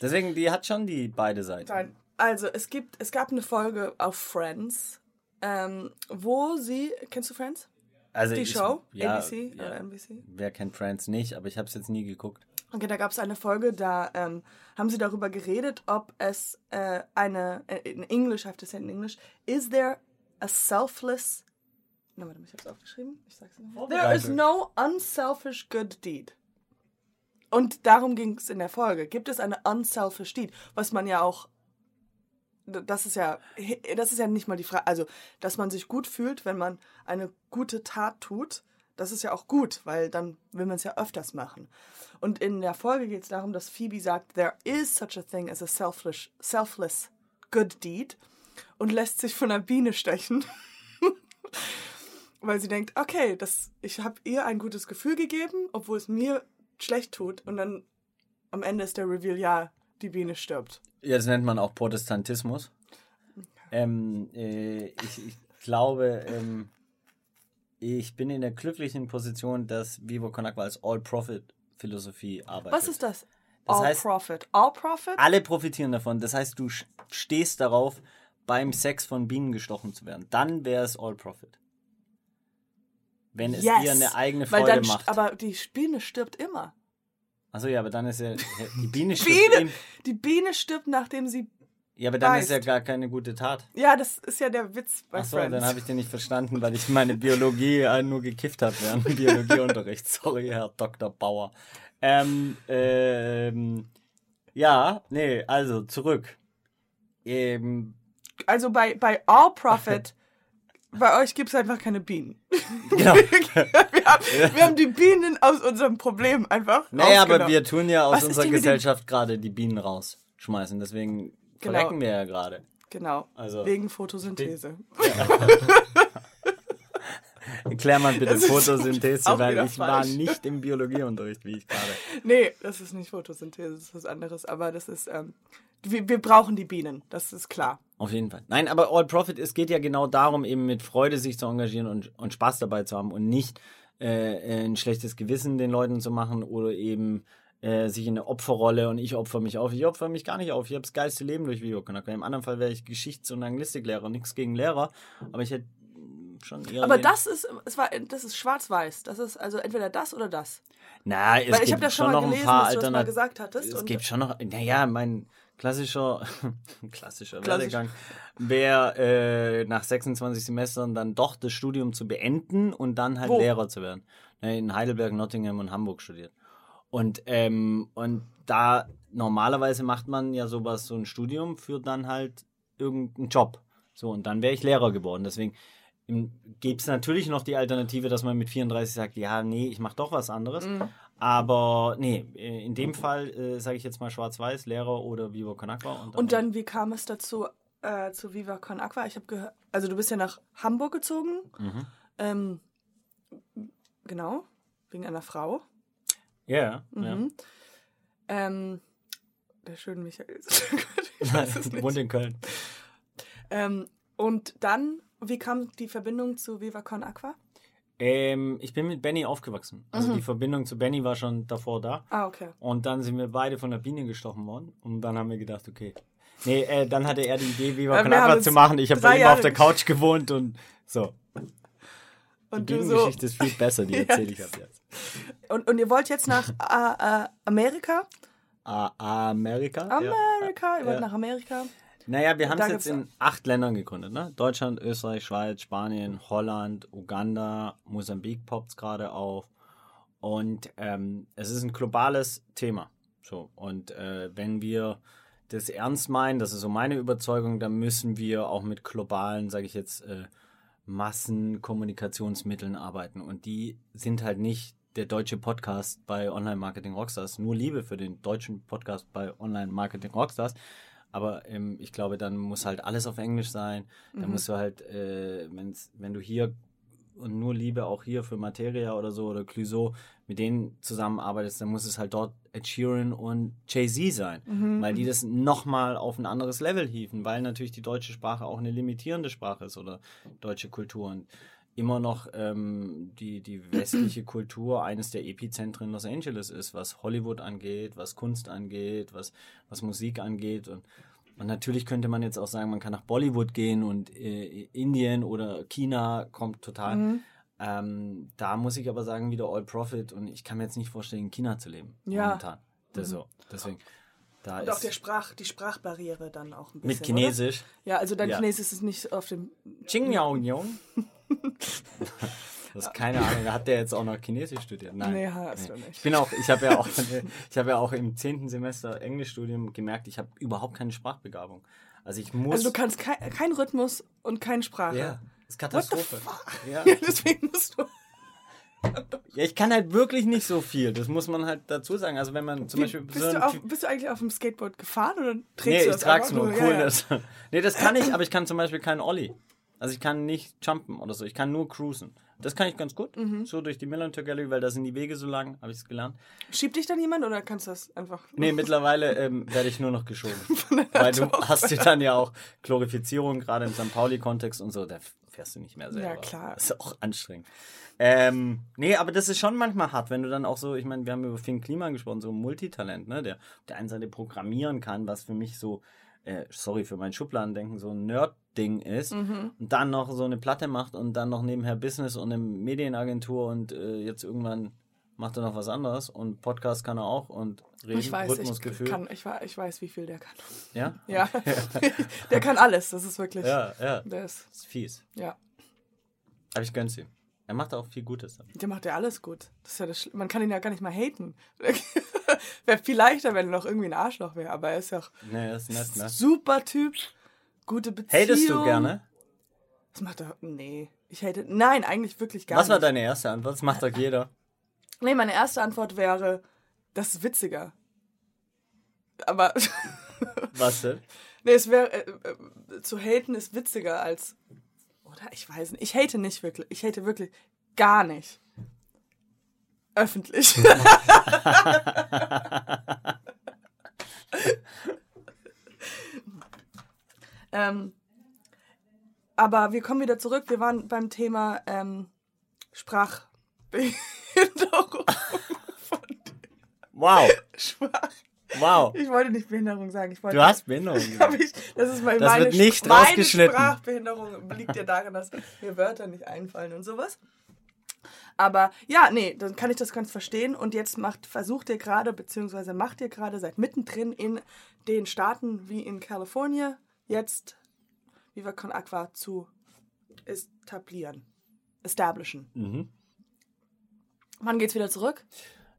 Deswegen, die hat schon die beide Seiten. Nein. Also, es gibt, es gab eine Folge auf Friends, ähm, wo sie, kennst du Friends? Also Die ich- Show? ja, ABC ja. oder NBC? Wer kennt Friends nicht, aber ich habe es jetzt nie geguckt. Okay, da gab es eine Folge, da ähm, haben sie darüber geredet, ob es äh, eine, äh, in Englisch, I have to say in English, is there a selfless, na warte mal, ich hab's aufgeschrieben, ich sag's nochmal. There is no unselfish good deed. Und darum ging es in der Folge. Gibt es eine unselfish deed? Was man ja auch, das ist ja, das ist ja nicht mal die Frage, also, dass man sich gut fühlt, wenn man eine gute Tat tut, das ist ja auch gut, weil dann will man es ja öfters machen. Und in der Folge geht es darum, dass Phoebe sagt, there is such a thing as a selfish, selfless good deed und lässt sich von einer Biene stechen. weil sie denkt, okay, das, ich habe ihr ein gutes Gefühl gegeben, obwohl es mir schlecht tut. Und dann am Ende ist der Reveal, ja, die Biene stirbt. Ja, das nennt man auch Protestantismus. Ähm, äh, ich, ich glaube, ähm, ich bin in der glücklichen Position, dass Vivo Con Agua als All-Profit-Philosophie arbeitet. Was ist das? Das All heißt- Profit. All Profit? Alle profitieren davon. Das heißt, du stehst darauf, beim Sex von Bienen gestochen zu werden. Dann wäre es All-Profit. Wenn es yes. dir eine eigene Freude dann, macht. Aber die Biene stirbt immer. Achso, ja, aber dann ist ja die Biene stirbt Biene! Die Biene stirbt, nachdem sie. Ja, aber dann ist ja beißt. gar keine gute Tat. Ja, das ist ja der Witz bei Achso, Friends. dann habe ich den nicht verstanden, weil ich meine Biologie äh, nur gekifft habe während dem Biologieunterricht. Sorry, Herr Dr. Bauer. Ähm, ähm, ja, nee, also zurück. Ähm, also bei, bei All Profit, bei euch gibt es einfach keine Bienen. genau. wir, haben, wir haben die Bienen aus unserem Problem einfach. Naja, aber wir tun ja aus Was unserer Gesellschaft gerade die Bienen rausschmeißen. Deswegen Genau. verrecken wir ja gerade. Genau. Also- wegen Photosynthese. Erklär mal bitte Photosynthese, weil ich war falsch. nicht im Biologieunterricht, wie ich gerade. Nee, das ist nicht Photosynthese, das ist was anderes. Aber das ist, ähm, wir, wir brauchen die Bienen, das ist klar. Auf jeden Fall. Nein, aber All Profit, es geht ja genau darum, eben mit Freude sich zu engagieren und, und Spaß dabei zu haben und nicht äh, ein schlechtes Gewissen den Leuten zu machen oder eben äh, sich in eine Opferrolle und ich opfer mich auf. Ich opfer mich gar nicht auf. Ich habe das geilste Leben durch Videokontakte. Im anderen Fall wäre ich Geschichts- und Anglistiklehrer. Nichts gegen Lehrer, aber ich hätte schon eher. Aber das ist, es war, das ist schwarz-weiß. Das ist also entweder das oder das. Na, es Weil ich gibt habe das schon schon mal noch gelesen, ein paar dass du das mal Alternativen. gesagt hattest. Es gibt schon noch, naja, mein klassischer, klassischer Klassisch. Werdegang wäre äh, nach 26 Semestern dann doch das Studium zu beenden und dann halt Wo? Lehrer zu werden. Ne, In Heidelberg, Nottingham und Hamburg studiert. Und, ähm, und da normalerweise macht man ja sowas, so ein Studium für dann halt irgendeinen Job. So, und dann wäre ich Lehrer geworden. Deswegen gibt es natürlich noch die Alternative, dass man mit 34 sagt, ja, nee, ich mache doch was anderes. Mhm. Aber nee, äh, in dem Fall äh, sage ich jetzt mal schwarz-weiß, Lehrer oder Vivo Con Agua. Und dann, wie kam es dazu, äh, zu Viva Con Aqua? Ich habe gehört, also du bist ja nach Hamburg gezogen. Mhm. Ähm, genau, wegen einer Frau. Ja, ja. Mhm. Ähm, der schöne Michael. ich weiß es Die nicht. wohnt in Köln. Ähm, und dann, wie kam die Verbindung zu Viva Con Aqua? Ähm, ich bin mit Benny aufgewachsen. Also Mhm. die Verbindung zu Benny war schon davor da. Ah, okay. Und dann sind wir beide von der Biene gestochen worden. Und dann haben wir gedacht, okay. Nee, äh, dann hatte er die Idee, Viva Con jetzt zu machen. Ich habe bei ihm auf der Couch gewohnt und so. Und die du so. Ist viel besser, die Ja, erzähle ich ab jetzt. Und, und ihr wollt jetzt nach äh, äh, Amerika? Ah, Amerika? Ja. Amerika? Ihr wollt Ja. nach Amerika? Naja, wir haben es jetzt in acht Ländern gegründet, ne? Deutschland, Österreich, Schweiz, Spanien, Holland, Uganda, Mosambik poppt gerade auf. Und ähm, es ist ein globales Thema. So, und äh, wenn wir das ernst meinen, das ist so meine Überzeugung, dann müssen wir auch mit globalen, sage ich jetzt, äh, Massenkommunikationsmitteln arbeiten. Und die sind halt nicht der deutsche Podcast bei Online Marketing Rockstars. Nur Liebe für den deutschen Podcast bei Online Marketing Rockstars. Aber ähm, ich glaube, dann muss halt alles auf Englisch sein. Dann Mhm. musst du halt, äh, wenn's, wenn du hier und nur Liebe auch hier für Materia oder so oder Clouseau mit denen zusammenarbeitest, dann muss es halt dort Ed Sheeran und Jay-Z sein, Mhm. weil die das nochmal auf ein anderes Level hieven, weil natürlich die deutsche Sprache auch eine limitierende Sprache ist oder deutsche Kultur und immer noch ähm, die, die westliche Kultur eines der Epizentren Los Angeles ist, was Hollywood angeht, was Kunst angeht, was, was Musik angeht und und natürlich könnte man jetzt auch sagen, man kann nach Bollywood gehen und äh, Indien oder China kommt total. Mhm. Ähm, da muss ich aber sagen, wieder All Profit und ich kann mir jetzt nicht vorstellen, in China zu leben. Ja. Momentan. Das so. Deswegen. Da Und auch der Sprach, die Sprachbarriere dann auch ein bisschen. mit Chinesisch. Oder? Ja, also dein Ja. Chinesisch ist nicht auf dem. Ching Yao Yong. Das ist keine Ahnung, hat der jetzt auch noch Chinesisch studiert? Nein. Nee, hast du Ich nicht. bin auch, ich habe ja auch, ich habe ja auch im zehnten Semester Englischstudium gemerkt, ich habe überhaupt keine Sprachbegabung. Also ich muss. Also du kannst kein, kein Rhythmus und keine Sprache. ja, das ist Katastrophe. Ja. Ja, deswegen musst du. ja, ich kann halt wirklich nicht so viel. Das muss man halt dazu sagen. Also wenn man zum Wie, Beispiel bist, so du auf, bist du eigentlich auf dem Skateboard gefahren oder trägst Nee, du ich das trag's einfach nur, Ja, cool. ja. Das. Nee, das kann ich, aber ich kann zum Beispiel keinen Ollie. Also ich kann nicht jumpen oder so. Ich kann nur cruisen. Das kann ich ganz gut. Mhm. So durch die Millantor Gallery, weil da sind die Wege so lang, habe ich es gelernt. Schiebt dich dann jemand oder kannst du das einfach. Nee, mittlerweile ähm, werde ich nur noch geschoben. weil du hast dir dann ja auch Glorifizierung, gerade im St. Pauli-Kontext und so, da fährst du nicht mehr selber. Ja, klar. Das ist auch anstrengend. Ähm, nee, aber das ist schon manchmal hart, wenn du dann auch so, ich meine, wir haben über Finn Kliman gesprochen, so ein Multitalent, ne, der auf der einen Seite programmieren kann, was für mich so äh, sorry für mein Schubladendenken, so ein Nerd-Ding ist Mhm. und dann noch so eine Platte macht und dann noch nebenher Business und eine Medienagentur und äh, jetzt irgendwann macht er noch was anderes und Podcast kann er auch und Reden, Ich weiß, ich Rhythmusgefühl. kann, ich, ich weiß, wie viel der kann. Ja? Ja, der kann alles. Das ist wirklich. Ja, ja. Der ist, Das ist fies. ja, Aber ich gönn's ihm. Er macht auch viel Gutes. der macht ja alles gut. Das ist ja das, man kann ihn ja gar nicht mal haten. wäre viel leichter, wenn er noch irgendwie ein Arschloch wäre, aber er ist ja auch Nee, ist nett, ne? super Typ, gute Beziehung. Hatest du gerne? Das macht er. Nee. Ich hate. Nein, eigentlich wirklich gar Was war nicht. deine erste Antwort? Das macht doch jeder. Nee, meine erste Antwort wäre, das ist witziger. Aber. Was denn? nee, es wäre. Äh, äh, zu haten ist witziger als. Oder? Ich weiß nicht. Ich hate nicht wirklich. Ich hate wirklich gar nicht. Öffentlich. ähm, aber wir kommen wieder zurück. Wir waren beim Thema ähm, Sprachbehinderung. Wow, Schwach. Wow. Ich wollte nicht Behinderung sagen. Ich wollte, Du hast Behinderung. Ich, das ist mein, Das meine, wird nicht meine rausgeschnitten. Sprachbehinderung liegt ja daran, dass mir Wörter nicht einfallen und sowas. Aber ja, nee, dann kann ich das ganz verstehen. Und jetzt macht, versucht ihr gerade, beziehungsweise macht ihr gerade, seid mittendrin in den Staaten wie in Kalifornien, jetzt Viva Con Aqua zu etablieren. Establishen. Mhm. Wann geht's wieder zurück?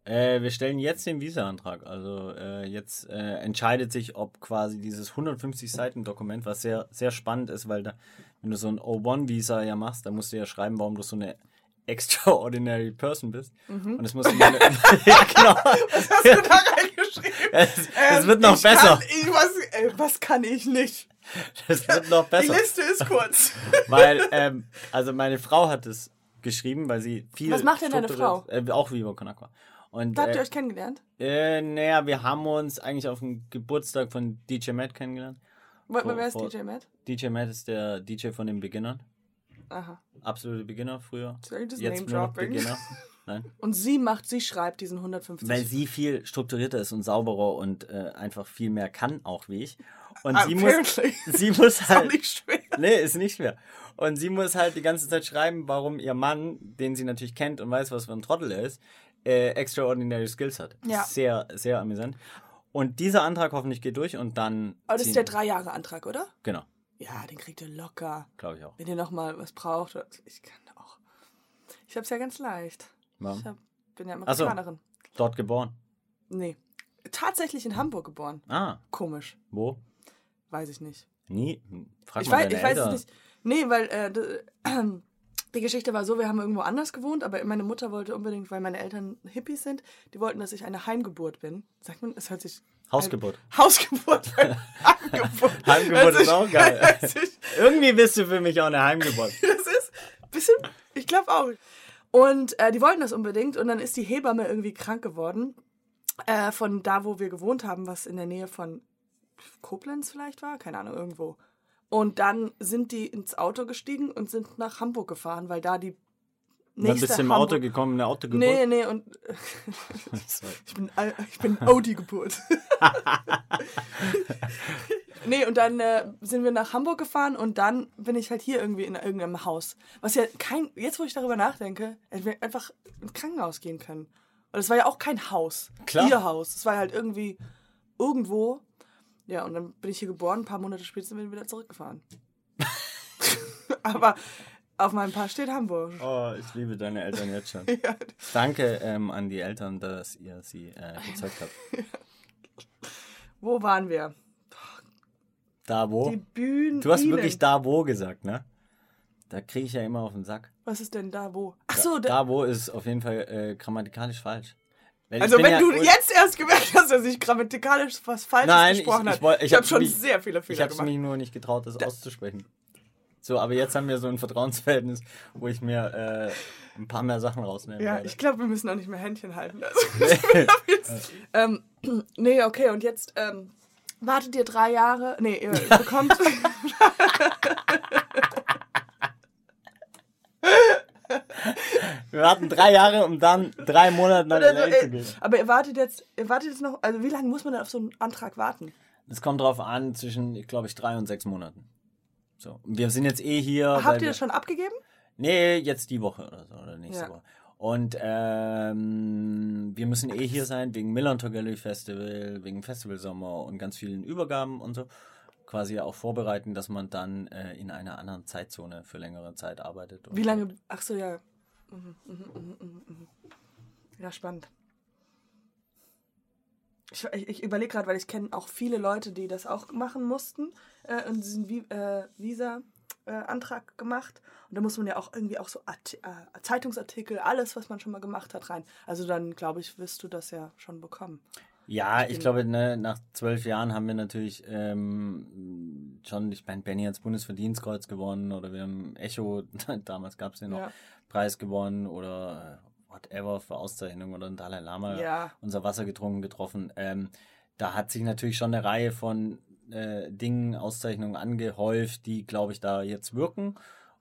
Äh, wir stellen jetzt den Visa-Antrag. Also äh, jetzt äh, entscheidet sich, ob quasi dieses 150 Seiten Dokument, was sehr sehr spannend ist, weil da, wenn du so ein O1-Visa ja machst, dann musst du ja schreiben, warum du so eine extraordinary person bist. Und das musst du mal, ja genau. Was hast du da reingeschrieben? Es, es Ähm, wird noch besser. Kann, ich, was, äh, was kann ich nicht? Es wird noch Die besser. Liste ist kurz. Weil, ähm, also meine Frau hat es geschrieben, weil sie viel. Was macht denn deine strukturiert- Äh, auch Viva Con Aqua. Und Da habt ihr äh, euch kennengelernt? äh, naja, wir haben uns eigentlich auf dem Geburtstag von DJ Matt kennengelernt. Vor- wer ist vor- DJ Matt? DJ Matt ist der DJ von den Beginnern. Aha. Absolute Beginner früher. Das Jetzt nur noch? Beginner. Nein. Und sie macht, sie schreibt diesen 150. Weil sie viel strukturierter ist und sauberer und äh, einfach viel mehr kann, auch wie ich. Und sie muss, sie muss Ist halt. nicht schwer. Nee, ist nicht schwer. Und sie muss halt die ganze Zeit schreiben, warum ihr Mann, den sie natürlich kennt und weiß, was für ein Trottel er ist, äh, extraordinary Skills hat. Ja. Sehr, sehr amüsant. Und dieser Antrag hoffentlich geht durch und dann. Aber das ist der drei Jahre Antrag, oder? Genau, Ja, den kriegt ihr locker. glaube ich auch. Wenn ihr nochmal was braucht. Ich kann auch. Ich hab's ja ganz leicht. Warum? Ich hab, bin ja Ach so. Amerikanerin. Dort geboren. Nee. Tatsächlich in Hamburg geboren. Ah, Komisch. wo? Weiß ich nicht. Nie? Frag Ich mal weiß, deine ich weiß Eltern. es nicht. Nee, weil äh, die Geschichte war so, wir haben irgendwo anders gewohnt, aber meine Mutter wollte unbedingt, weil meine Eltern Hippies sind, die wollten, dass ich eine Heimgeburt bin. Sagt man, es hört sich... Hausgeburt. Hausgeburt. Heimgeburt. Heimgeburt ist sich- auch geil. Irgendwie bist du für mich auch eine Heimgeburt. Das ist ein bisschen, ich glaube auch. Und äh, die wollten das unbedingt und dann ist die Hebamme irgendwie krank geworden. Äh, von da, wo wir gewohnt haben, was in der Nähe von Koblenz vielleicht war, keine Ahnung, irgendwo. Und dann sind die ins Auto gestiegen und sind nach Hamburg gefahren, weil da die Und dann nächste bist du im Hamburg Auto gekommen, eine Autogeburt. Nee, nee, und ich bin, ich bin Audi-Geburt. nee, und dann äh, sind wir nach Hamburg gefahren und dann bin ich halt hier irgendwie in irgendeinem Haus. Was ja kein, jetzt wo ich darüber nachdenke, hätten wir einfach ins Krankenhaus gehen können. Und es war ja auch kein Haus. Klar. Ihr Haus. Es war halt irgendwie irgendwo. Ja, und dann bin ich hier geboren, ein paar Monate später sind wir wieder zurückgefahren. Aber auf meinem Pass steht Hamburg. Oh, ich liebe deine Eltern jetzt schon. Ja, Danke ähm, an die Eltern, dass ihr sie äh, gezeugt habt. wo waren wir? Da wo? Die Bühnen. Du hast wirklich da wo gesagt, ne? Da kriege ich ja immer auf den Sack. Was ist denn da wo? Ach so, da, Da wo ist auf jeden Fall äh, grammatikalisch falsch. Ich also wenn ja du jetzt erst gemerkt hast, dass ich grammatikalisch was Falsches Nein, ich- gesprochen ich habe. woll- Ich, ich habe hab schon mich- sehr viele Ich Fehler habe es gemacht. mich nur nicht getraut, das auszusprechen. So, aber jetzt haben wir so ein Vertrauensverhältnis, wo ich mir äh, ein paar mehr Sachen rausnehmen Ja, werde. ich glaube, wir müssen auch nicht mehr Händchen halten. Also, jetzt, ähm, nee, okay, und jetzt ähm, wartet ihr drei Jahre. Nee, ihr bekommt. Wir warten drei Jahre, um dann drei Monate nach Oder LA zu gehen. aber ihr wartet jetzt, ihr wartet jetzt noch, also wie lange muss man denn auf so einen Antrag warten? Es kommt drauf an, zwischen, glaube ich, drei und sechs Monaten. So. Wir sind jetzt eh hier. Habt ihr das schon abgegeben? Nee, jetzt die Woche oder so, oder nächste Ja. Woche. Und ähm, wir müssen eh hier sein wegen Millantor Gallery Festival, wegen Festivalsommer und ganz vielen Übergaben und so. Quasi auch vorbereiten, dass man dann äh, in einer anderen Zeitzone für längere Zeit arbeitet. Wie lange? Ach so, ja. Mhm, mhm, mhm. Ja, spannend. Ich, ich, ich überlege gerade, weil ich kenne auch viele Leute, die das auch machen mussten äh, und diesen Vi äh, Visa-Antrag gemacht. Und da muss man ja auch irgendwie auch so Art äh, Zeitungsartikel, alles, was man schon mal gemacht hat, rein. Also dann, glaube ich, wirst du das ja schon bekommen. Ja, ich glaube, ne, nach zwölf Jahren haben wir natürlich ähm, schon, ich meine, Benny hat das Bundesverdienstkreuz gewonnen oder wir haben Echo, damals gab es den noch, Ja. Preis gewonnen oder äh, whatever für Auszeichnung oder ein Dalai Lama Ja. unser Wasser getrunken getroffen. Ähm, da hat sich natürlich schon eine Reihe von äh, Dingen, Auszeichnungen angehäuft, die, glaube ich, da jetzt wirken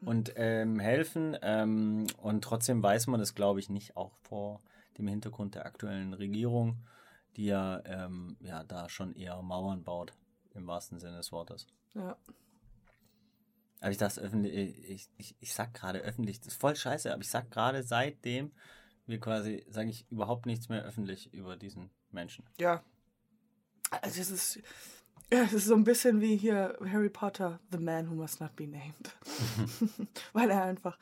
und ähm, helfen. Ähm, und trotzdem weiß man das, glaube ich, nicht auch vor dem Hintergrund der aktuellen Regierung, die ja, ähm, ja da schon eher Mauern baut, im wahrsten Sinne des Wortes. Ja. Aber ich das öffentlich, ich, ich, ich sag gerade öffentlich, das ist voll scheiße, aber ich sag gerade seitdem wir quasi, sage ich überhaupt nichts mehr öffentlich über diesen Menschen. Ja. Also es ist, ja, es ist so ein bisschen wie hier Harry Potter, The Man Who Must Not Be Named. Weil er einfach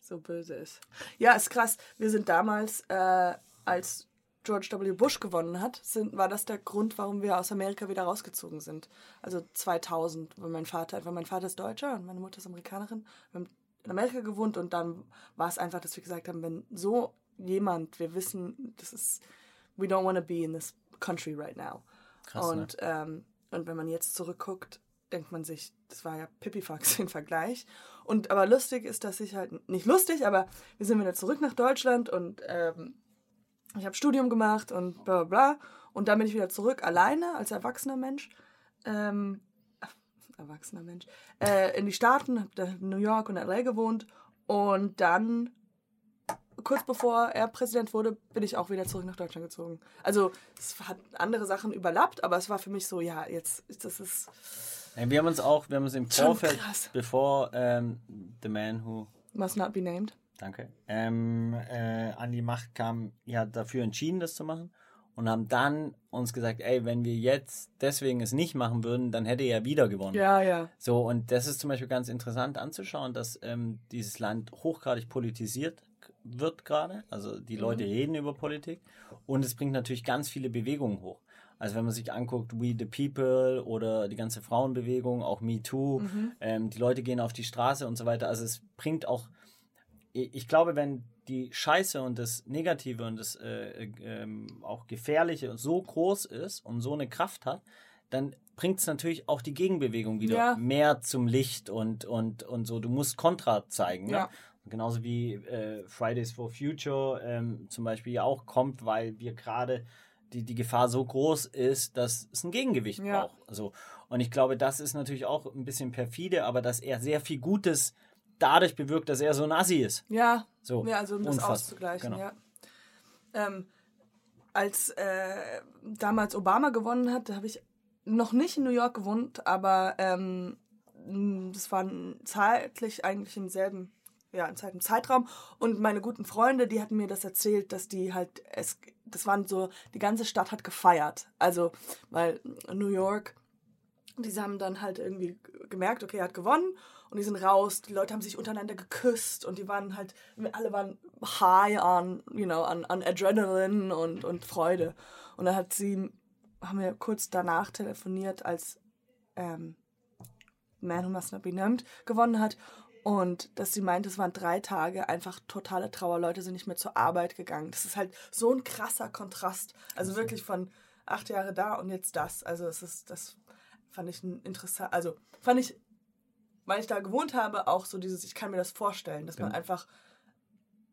so böse ist. Ja, ist krass. Wir sind damals, äh, als George W. Bush gewonnen hat, sind, war das der Grund, warum wir aus Amerika wieder rausgezogen sind. Also 2000, weil mein Vater, weil mein Vater ist Deutscher und meine Mutter ist Amerikanerin. Wir haben in Amerika gewohnt und dann war es einfach, dass wir gesagt haben, wenn so jemand, wir wissen, das ist, we don't want to be in this country right now. Krass, ne? und, ähm, und wenn man jetzt zurückguckt, denkt man sich, das war ja Pipifax im Vergleich. Und aber lustig ist, dass ich halt, nicht lustig, aber wir sind wieder zurück nach Deutschland und ähm, ich habe Studium gemacht und bla bla bla. Und dann bin ich wieder zurück, alleine, als erwachsener Mensch. Ähm, erwachsener Mensch. Äh, in die Staaten, habe da in New York und LA gewohnt. Und dann, kurz bevor er Präsident wurde, bin ich auch wieder zurück nach Deutschland gezogen. Also, es hat andere Sachen überlappt, aber es war für mich so, ja, jetzt, das ist. Ja, wir haben uns auch, wir haben uns im Vorfeld, bevor ähm, The Man Who, Must not be named. Danke, ähm, äh, an die Macht kam, ja dafür entschieden, das zu machen und haben dann uns gesagt, ey, wenn wir jetzt deswegen es nicht machen würden, dann hätte er wieder gewonnen. Ja, ja. So, und das ist zum Beispiel ganz interessant anzuschauen, dass ähm, dieses Land hochgradig politisiert wird gerade. Also die Leute reden über Politik und es bringt natürlich ganz viele Bewegungen hoch. Also wenn man sich anguckt, We the People oder die ganze Frauenbewegung, auch Me Too, ähm, die Leute gehen auf die Straße und so weiter. Also es bringt auch, ich glaube, wenn die Scheiße und das Negative und das äh, äh, ähm, auch Gefährliche so groß ist und so eine Kraft hat, dann bringt es natürlich auch die Gegenbewegung wieder Ja. mehr zum Licht und, und, und so. Du musst Kontra zeigen. Ne? Ja. Genauso wie äh, Fridays for Future ähm, zum Beispiel ja auch kommt, weil wir gerade die, die Gefahr so groß ist, dass es ein Gegengewicht Ja. braucht. Also, und ich glaube, das ist natürlich auch ein bisschen perfide, aber dass er sehr viel Gutes dadurch bewirkt, dass er so ein Assi ist. Ja, So, ja also um das unfassbar. auszugleichen, Genau. ja. Ähm, als äh, damals Obama gewonnen hat, habe ich noch nicht in New York gewohnt, aber ähm, das war zeitlich eigentlich im selben, ja, im selben Zeitraum. Und meine guten Freunde, die hatten mir das erzählt, dass die halt, es, das waren so, die ganze Stadt hat gefeiert. Also, weil New York, die haben dann halt irgendwie gemerkt, okay, er hat gewonnen und die sind raus. Die Leute haben sich untereinander geküsst und die waren halt, alle waren high an, you know, an, an Adrenalin und, und Freude. Und dann hat sie, haben wir kurz danach telefoniert, als ähm, Man Who Must Not Be Named gewonnen hat. Und dass sie meint, es waren drei Tage einfach totale Trauer. Leute sind nicht mehr zur Arbeit gegangen. Das ist halt so ein krasser Kontrast. Also wirklich von acht Jahre da und jetzt das. Also es ist, das fand ich ein interessant, also fand ich, weil ich da gewohnt habe, auch so dieses, ich kann mir das vorstellen, dass man Genau. einfach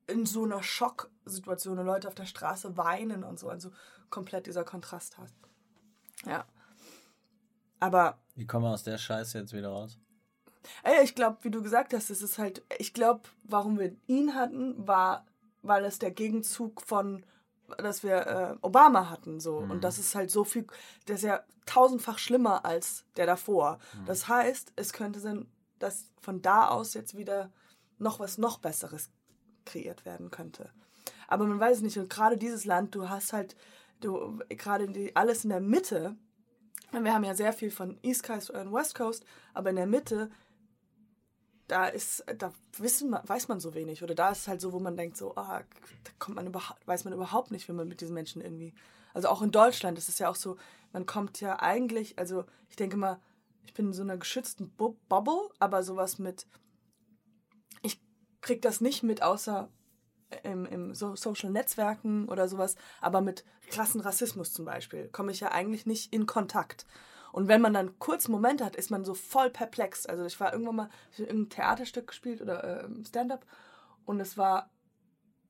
in so einer Schocksituation und Leute auf der Straße weinen und so, also komplett dieser Kontrast hat. Ja. Aber Wie kommen wir aus der Scheiße jetzt wieder raus? Ey, ich glaube, wie du gesagt hast, es ist halt, ich glaube, warum wir ihn hatten, war, weil es der Gegenzug von dass wir äh, Obama hatten so Mhm. und das ist halt so viel, der ist ja tausendfach schlimmer als der davor. Mhm. Das heißt, es könnte sein, dass von da aus jetzt wieder noch was noch Besseres kreiert werden könnte. Aber man weiß es nicht und gerade dieses Land, du hast halt du gerade die, alles in der Mitte. Wir haben ja sehr viel von East Coast und West Coast, aber in der Mitte da ist, da wissen, weiß man so wenig. Oder da ist es halt so, wo man denkt, so, ah, da kommt man überhaupt, weiß man überhaupt nicht, wie man mit diesen Menschen irgendwie. Also auch in Deutschland ist es ja auch so, man kommt ja eigentlich, also ich denke mal, ich bin in so einer geschützten Bu Bubble, aber sowas mit, ich krieg das nicht mit, außer im, im so Social Netzwerken oder sowas, aber mit krassen Rassismus zum Beispiel komme ich ja eigentlich nicht in Kontakt. Und wenn man dann kurz Momente hat, ist man so voll perplex. Also ich war irgendwann mal hab irgendein Theaterstück gespielt oder äh, Stand-up und es war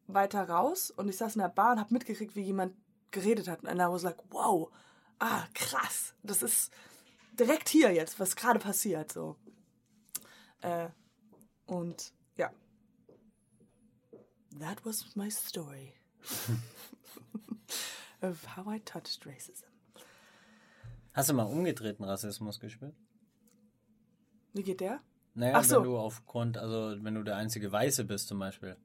weiter raus und ich saß in der Bahn, habe mitgekriegt, wie jemand geredet hat und I was like, wow, ah krass, das ist direkt hier jetzt, was gerade passiert so. Äh, und ja, that was my story of how I touched racism. Hast du mal umgedrehten Rassismus gespürt? Wie geht der? Naja, Ach so. wenn du aufgrund, also wenn du der einzige Weiße bist zum Beispiel,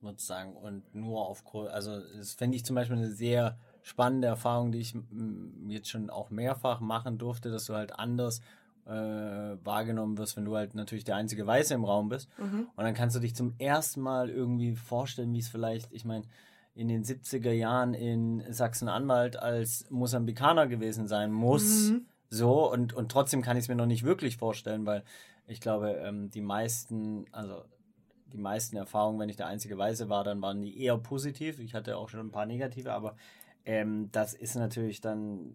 sozusagen, und nur aufgrund, also das fände ich zum Beispiel eine sehr spannende Erfahrung, die ich jetzt schon auch mehrfach machen durfte, dass du halt anders äh, wahrgenommen wirst, wenn du halt natürlich der einzige Weiße im Raum bist. Und dann kannst du dich zum ersten Mal irgendwie vorstellen, wie es vielleicht, ich meine, in den 70er Jahren in Sachsen-Anhalt als Mosambikaner gewesen sein muss. So, und, und trotzdem kann ich es mir noch nicht wirklich vorstellen, weil ich glaube, ähm, die meisten, also die meisten Erfahrungen, wenn ich der einzige Weiße war, dann waren die eher positiv. Ich hatte auch schon ein paar negative, aber ähm, das ist natürlich dann,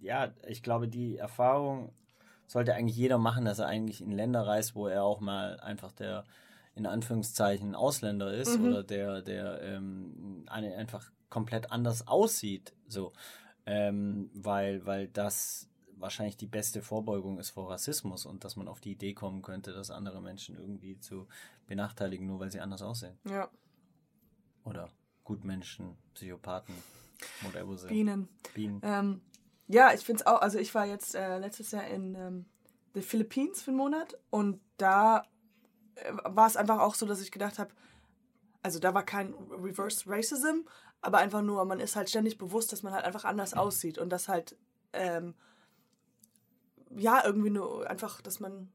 ja, ich glaube, die Erfahrung sollte eigentlich jeder machen, dass er eigentlich in Länder reist, wo er auch mal einfach der in Anführungszeichen Ausländer ist oder der, der ähm, einfach komplett anders aussieht, so. Ähm, weil, weil das wahrscheinlich die beste Vorbeugung ist vor Rassismus und dass man auf die Idee kommen könnte, dass andere Menschen irgendwie zu benachteiligen, nur weil sie anders aussehen. Ja, Oder Gutmenschen, Psychopathen. Bienen. Bienen. Ähm, ja, ich finde es auch, also ich war jetzt äh, letztes Jahr in ähm, den Philippinen für einen Monat und da äh, war es einfach auch so, dass ich gedacht habe, also da war kein Reverse Racism, aber einfach nur, man ist halt ständig bewusst, dass man halt einfach anders aussieht und das halt, ähm, ja, irgendwie nur einfach, dass man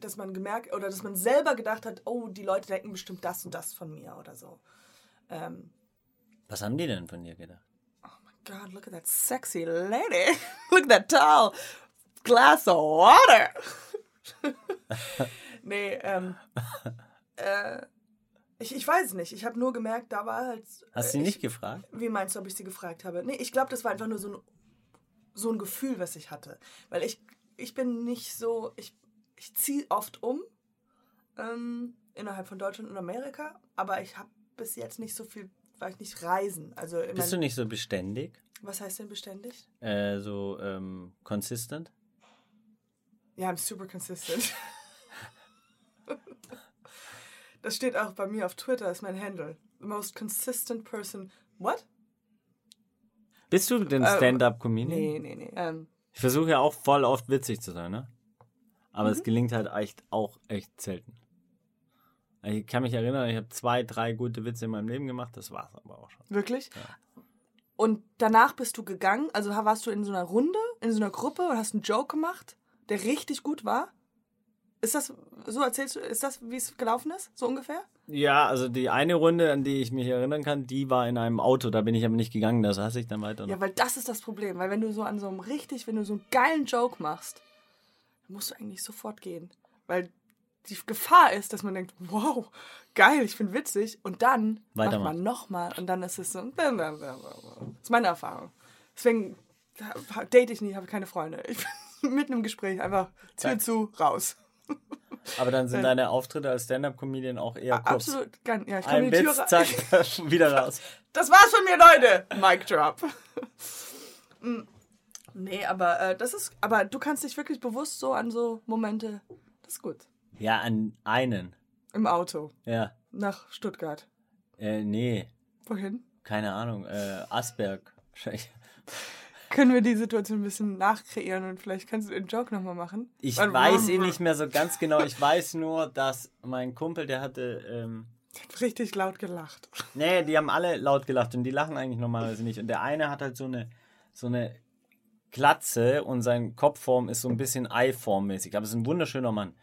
dass man gemerkt oder dass man selber gedacht hat, oh, die Leute denken bestimmt das und das von mir oder so. Ähm, Was haben die denn von dir gedacht? God, look at that sexy lady. look at that tall glass of water. nee, ähm, äh, ich, ich weiß es nicht. Ich habe nur gemerkt, da war halt. Hast du äh, sie ich, nicht gefragt? Wie meinst du, ob ich sie gefragt habe? Nee, ich glaube, das war einfach nur so ein, so ein Gefühl, was ich hatte. Weil ich, ich bin nicht so. Ich, ich ziehe oft um ähm, innerhalb von Deutschland und Amerika, aber ich habe bis jetzt nicht so viel, weil ich nicht reisen. Also Bist du nicht so beständig? was heißt denn beständig? Äh, so ähm, consistent? Ja, I'm super consistent. das steht auch bei mir auf Twitter, ist mein Handle. The most consistent person. What? Bist du denn Ähm, Stand-up-Comedian? Nee, nee, nee. Ähm, Ich versuche ja auch voll oft witzig zu sein, ne? Aber Mhm. es gelingt halt echt auch echt selten. Ich kann mich erinnern, ich habe zwei, drei gute Witze in meinem Leben gemacht, das war's aber auch schon. wirklich? Und danach bist du gegangen, also warst du in so einer Runde, in so einer Gruppe und hast einen Joke gemacht, der richtig gut war? Ist das, so erzählst du, ist das, wie es gelaufen ist? So ungefähr? Ja, also die eine Runde, an die ich mich erinnern kann, die war in einem Auto, da bin ich aber nicht gegangen, da saß ich dann weiter noch. Ja, weil das ist das Problem. Weil wenn du so an so einem richtig, wenn du so einen geilen Joke machst, dann musst du eigentlich sofort gehen. Weil die Gefahr ist, dass man denkt, wow, geil, ich bin witzig. Und dann macht Weitermachen. man nochmal und dann ist es so. Das ist meine Erfahrung. Deswegen date ich nie, habe keine Freunde. Ich bin mitten im Gespräch einfach Tür zu, raus. Aber dann sind deine Auftritte als Stand-Up-Comedian auch eher kurz. Absolut. Gar, ja, ich komme Ein in die Tür Witz, zack, wieder raus. Das war's von mir, Leute. Mic drop. Mm. nee, aber äh, das ist. Aber du kannst dich wirklich bewusst so an so Momente. Das ist gut. Ja, an einen. Im Auto. Ja. Nach Stuttgart. Äh, nee, Wohin? keine Ahnung. Äh, Asberg. Können wir die Situation ein bisschen nachkreieren und vielleicht kannst du den Joke nochmal machen? Ich Weil- weiß ihn nicht mehr so ganz genau. Ich weiß nur, dass mein Kumpel, der hatte. Ähm, Richtig laut gelacht. nee, die haben alle laut gelacht und die lachen eigentlich normalerweise nicht. Und der eine hat halt so eine, so eine Glatze und seine Kopfform ist so ein bisschen Eiformmäßig. Aber es ist ein wunderschöner Mann.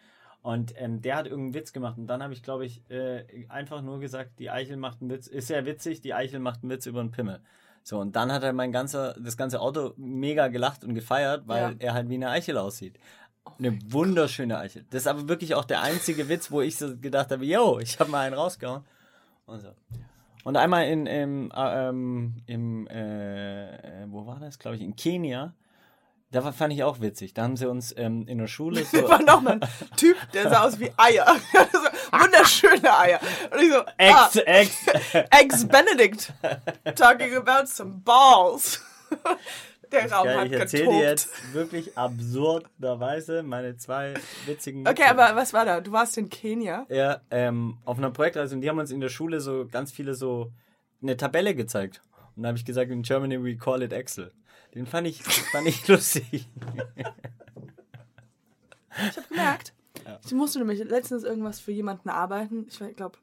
Und ähm, der hat irgendeinen Witz gemacht. Und dann habe ich, glaube ich, äh, einfach nur gesagt, die Eichel macht einen Witz. Ist ja witzig, die Eichel macht einen Witz über einen Pimmel. So, und dann hat er mein ganzer, das ganze Auto mega gelacht und gefeiert, weil Ja. er halt wie eine Eichel aussieht. Eine wunderschöne Eichel. Das ist aber wirklich auch der einzige Witz, wo ich so gedacht habe, yo, ich habe mal einen rausgehauen. Und so. Und einmal in, im, äh, ähm, im äh, äh, wo war das? Glaube ich, in Kenia. Da war, fand ich auch witzig. Da haben sie uns ähm, in der Schule so. Da war noch mal ein Typ, der sah aus wie Eier. so, wunderschöne Eier. Und ich so, ah, Ex, Ex. Benedict. Talking about some balls. Der Raum Geil, hat ich erzähle dir jetzt wirklich absurderweise meine zwei witzigen. Okay, Witze. aber was war da? Du warst in Kenia. Ja, ähm, auf einer Projektreise und die haben uns in der Schule so ganz viele so eine Tabelle gezeigt. Und da habe ich gesagt, in Germany we call it Excel. Den fand ich, fand ich lustig. Ich habe gemerkt, ich musste nämlich letztens irgendwas für jemanden arbeiten. Ich glaube,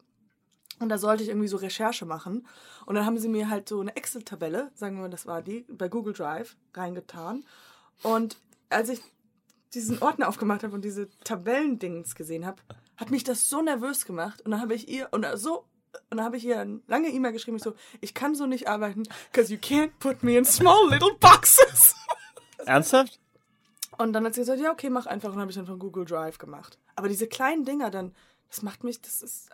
und da sollte ich irgendwie so Recherche machen. Und dann haben sie mir halt so eine Excel-Tabelle, sagen wir mal, das war die, bei Google Drive reingetan. Und als ich diesen Ordner aufgemacht habe und diese Tabellendings gesehen habe, hat mich das so nervös gemacht. Und dann habe ich ihr, und so, und dann habe ich ihr eine lange E-Mail geschrieben, ich so, ich kann so nicht arbeiten, because you can't put me in small little boxes. Ernsthaft? Und dann hat sie gesagt, ja, okay, mach einfach. Und habe ich dann von Google Drive gemacht. Aber diese kleinen Dinger dann, das macht mich, das ist